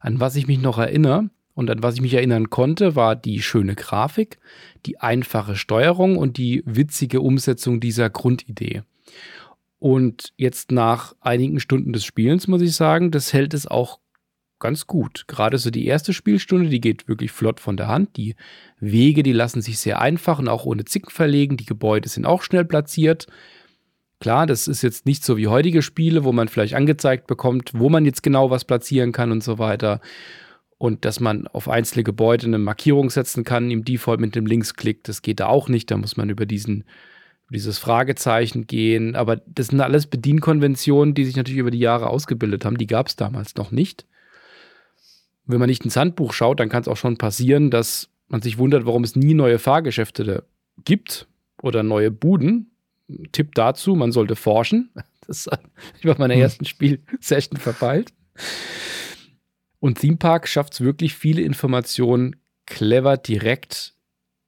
an was ich mich noch erinnere. Und an was ich mich erinnern konnte, war die schöne Grafik, die einfache Steuerung und die witzige Umsetzung dieser Grundidee. Und jetzt nach einigen Stunden des Spielens muss ich sagen, das hält es auch ganz gut. Gerade so die erste Spielstunde, die geht wirklich flott von der Hand. Die Wege, die lassen sich sehr einfach und auch ohne Zicken verlegen. Die Gebäude sind auch schnell platziert. Klar, das ist jetzt nicht so wie heutige Spiele, wo man vielleicht angezeigt bekommt, wo man jetzt genau was platzieren kann und so weiter und dass man auf einzelne Gebäude eine Markierung setzen kann, im Default mit dem Linksklick, das geht da auch nicht, da muss man über diesen dieses Fragezeichen gehen, aber das sind alles Bedienkonventionen, die sich natürlich über die Jahre ausgebildet haben, die gab es damals noch nicht. Wenn man nicht ins Handbuch schaut, dann kann es auch schon passieren, dass man sich wundert, warum es nie neue Fahrgeschäfte gibt oder neue Buden. Tipp dazu, man sollte forschen. Das ist ich bei meiner hm. ersten Spielsession verpeilt. Und Theme Park schafft es wirklich, viele Informationen clever direkt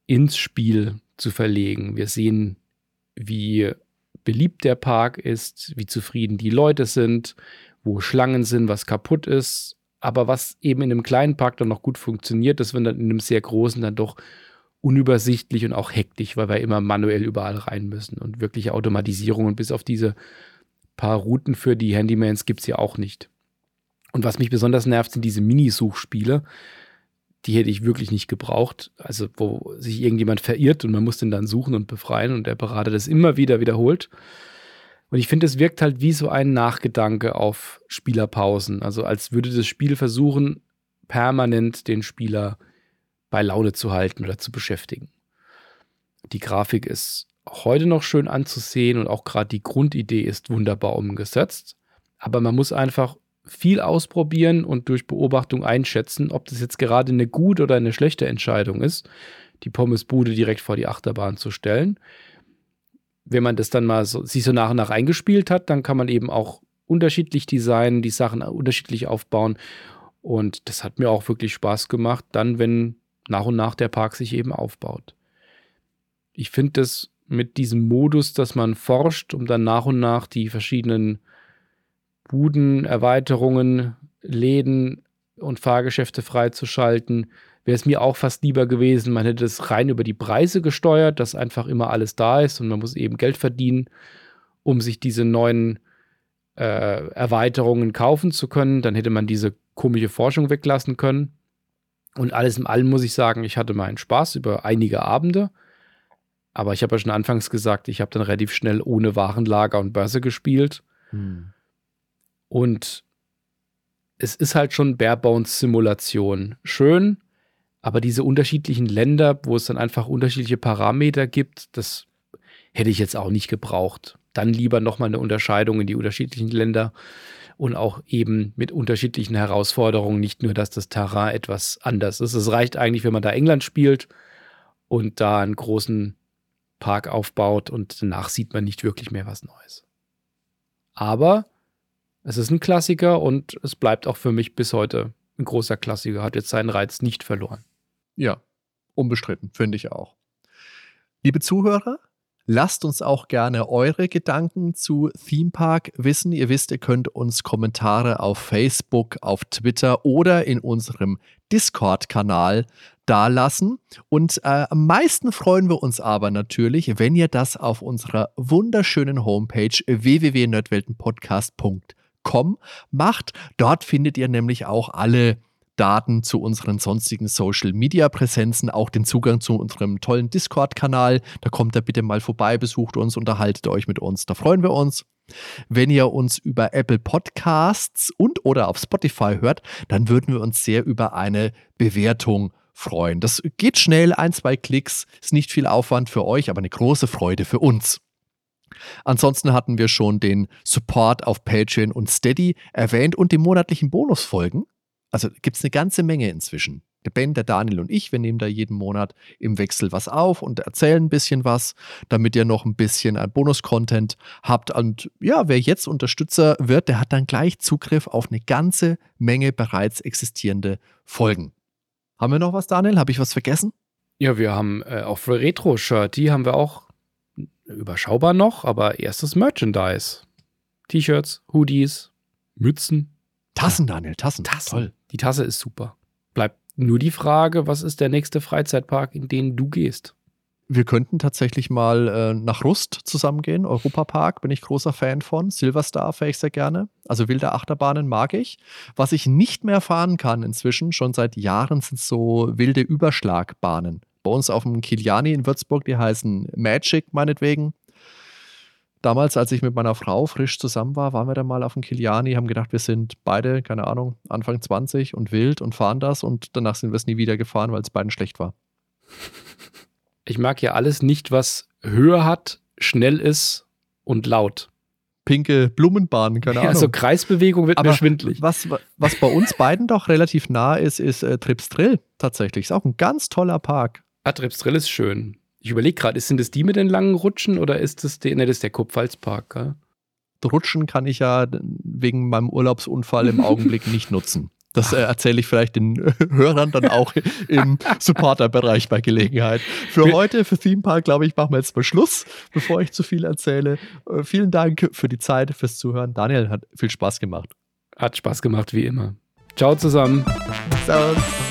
ins Spiel zu verlegen. Wir sehen, wie beliebt der Park ist, wie zufrieden die Leute sind, wo Schlangen sind, was kaputt ist. Aber was eben in einem kleinen Park dann noch gut funktioniert, das wird dann in einem sehr großen dann doch unübersichtlich und auch hektisch, weil wir immer manuell überall rein müssen. Und wirkliche Automatisierungen bis auf diese paar Routen für die Handymans gibt es ja auch nicht. Und was mich besonders nervt, sind diese Minisuchspiele. die hätte ich wirklich nicht gebraucht. Also, wo sich irgendjemand verirrt und man muss den dann suchen und befreien und der Berater das immer wieder wiederholt. Und ich finde, es wirkt halt wie so ein Nachgedanke auf Spielerpausen. Also, als würde das Spiel versuchen, permanent den Spieler bei Laune zu halten oder zu beschäftigen. Die Grafik ist heute noch schön anzusehen und auch gerade die Grundidee ist wunderbar umgesetzt. Aber man muss einfach viel ausprobieren und durch Beobachtung einschätzen, ob das jetzt gerade eine gute oder eine schlechte Entscheidung ist, die Pommesbude direkt vor die Achterbahn zu stellen. Wenn man das dann mal so, sich so nach und nach eingespielt hat, dann kann man eben auch unterschiedlich designen, die Sachen unterschiedlich aufbauen. Und das hat mir auch wirklich Spaß gemacht, dann, wenn nach und nach der Park sich eben aufbaut. Ich finde das mit diesem Modus, dass man forscht, um dann nach und nach die verschiedenen Buden, Erweiterungen, Läden und Fahrgeschäfte freizuschalten, wäre es mir auch fast lieber gewesen, man hätte es rein über die Preise gesteuert, dass einfach immer alles da ist und man muss eben Geld verdienen, um sich diese neuen äh, Erweiterungen kaufen zu können. Dann hätte man diese komische Forschung weglassen können. Und alles in allem muss ich sagen, ich hatte meinen Spaß über einige Abende. Aber ich habe ja schon anfangs gesagt, ich habe dann relativ schnell ohne Warenlager und Börse gespielt. Hm. Und es ist halt schon Barebones-Simulation. Schön, aber diese unterschiedlichen Länder, wo es dann einfach unterschiedliche Parameter gibt, das hätte ich jetzt auch nicht gebraucht. Dann lieber nochmal eine Unterscheidung in die unterschiedlichen Länder und auch eben mit unterschiedlichen Herausforderungen. Nicht nur, dass das Terrain etwas anders ist. Es reicht eigentlich, wenn man da England spielt und da einen großen Park aufbaut und danach sieht man nicht wirklich mehr was Neues. Aber es ist ein Klassiker und es bleibt auch für mich bis heute ein großer Klassiker. Hat jetzt seinen Reiz nicht verloren. Ja, unbestritten, finde ich auch. Liebe Zuhörer, Lasst uns auch gerne eure Gedanken zu Theme Park wissen. Ihr wisst, ihr könnt uns Kommentare auf Facebook, auf Twitter oder in unserem Discord-Kanal dalassen. Und äh, am meisten freuen wir uns aber natürlich, wenn ihr das auf unserer wunderschönen Homepage www.nerdweltenpodcast.com com macht. Dort findet ihr nämlich auch alle Daten zu unseren sonstigen Social Media Präsenzen, auch den Zugang zu unserem tollen Discord-Kanal. Da kommt da bitte mal vorbei, besucht uns, unterhaltet euch mit uns. Da freuen wir uns. Wenn ihr uns über Apple Podcasts und oder auf Spotify hört, dann würden wir uns sehr über eine Bewertung freuen. Das geht schnell, ein, zwei Klicks, ist nicht viel Aufwand für euch, aber eine große Freude für uns. Ansonsten hatten wir schon den Support auf Patreon und Steady erwähnt und die monatlichen Bonusfolgen. Also gibt es eine ganze Menge inzwischen. Der Ben, der Daniel und ich, wir nehmen da jeden Monat im Wechsel was auf und erzählen ein bisschen was, damit ihr noch ein bisschen an Bonus-Content habt. Und ja, wer jetzt Unterstützer wird, der hat dann gleich Zugriff auf eine ganze Menge bereits existierende Folgen. Haben wir noch was, Daniel? Habe ich was vergessen? Ja, wir haben äh, auf Retro-Shirt, die haben wir auch überschaubar noch, aber erstes Merchandise. T-Shirts, Hoodies, Mützen. Tassen, Daniel, Tassen. Tassen. Toll. Die Tasse ist super. Bleibt nur die Frage, was ist der nächste Freizeitpark, in den du gehst? Wir könnten tatsächlich mal äh, nach Rust zusammengehen. Europapark bin ich großer Fan von. Silverstar fahre ich sehr gerne. Also wilde Achterbahnen mag ich. Was ich nicht mehr fahren kann inzwischen, schon seit Jahren, sind so wilde Überschlagbahnen bei uns auf dem Kiliani in Würzburg, die heißen Magic meinetwegen. Damals, als ich mit meiner Frau frisch zusammen war, waren wir dann mal auf dem Kiliani, haben gedacht, wir sind beide, keine Ahnung, Anfang 20 und wild und fahren das und danach sind wir es nie wieder gefahren, weil es beiden schlecht war. Ich mag ja alles nicht, was Höhe hat, schnell ist und laut pinke Blumenbahn, keine Ahnung. Also Kreisbewegung wird Aber mir schwindlig. Was, was bei uns beiden doch relativ nah ist, ist äh, Trips Drill tatsächlich. Ist auch ein ganz toller Park. Trips Drill ist schön. Ich überlege gerade, sind das die mit den langen Rutschen oder ist das der, ne, das ist der Kupfalspark, gell? Rutschen kann ich ja wegen meinem Urlaubsunfall im Augenblick nicht nutzen. Das äh, erzähle ich vielleicht den Hörern dann auch im Supporter-Bereich bei Gelegenheit. Für heute, für Theme Park, glaube ich, machen wir jetzt mal Schluss, bevor ich zu viel erzähle. Äh, vielen Dank für die Zeit, fürs Zuhören. Daniel hat viel Spaß gemacht. Hat Spaß gemacht, wie immer. Ciao zusammen. Servus.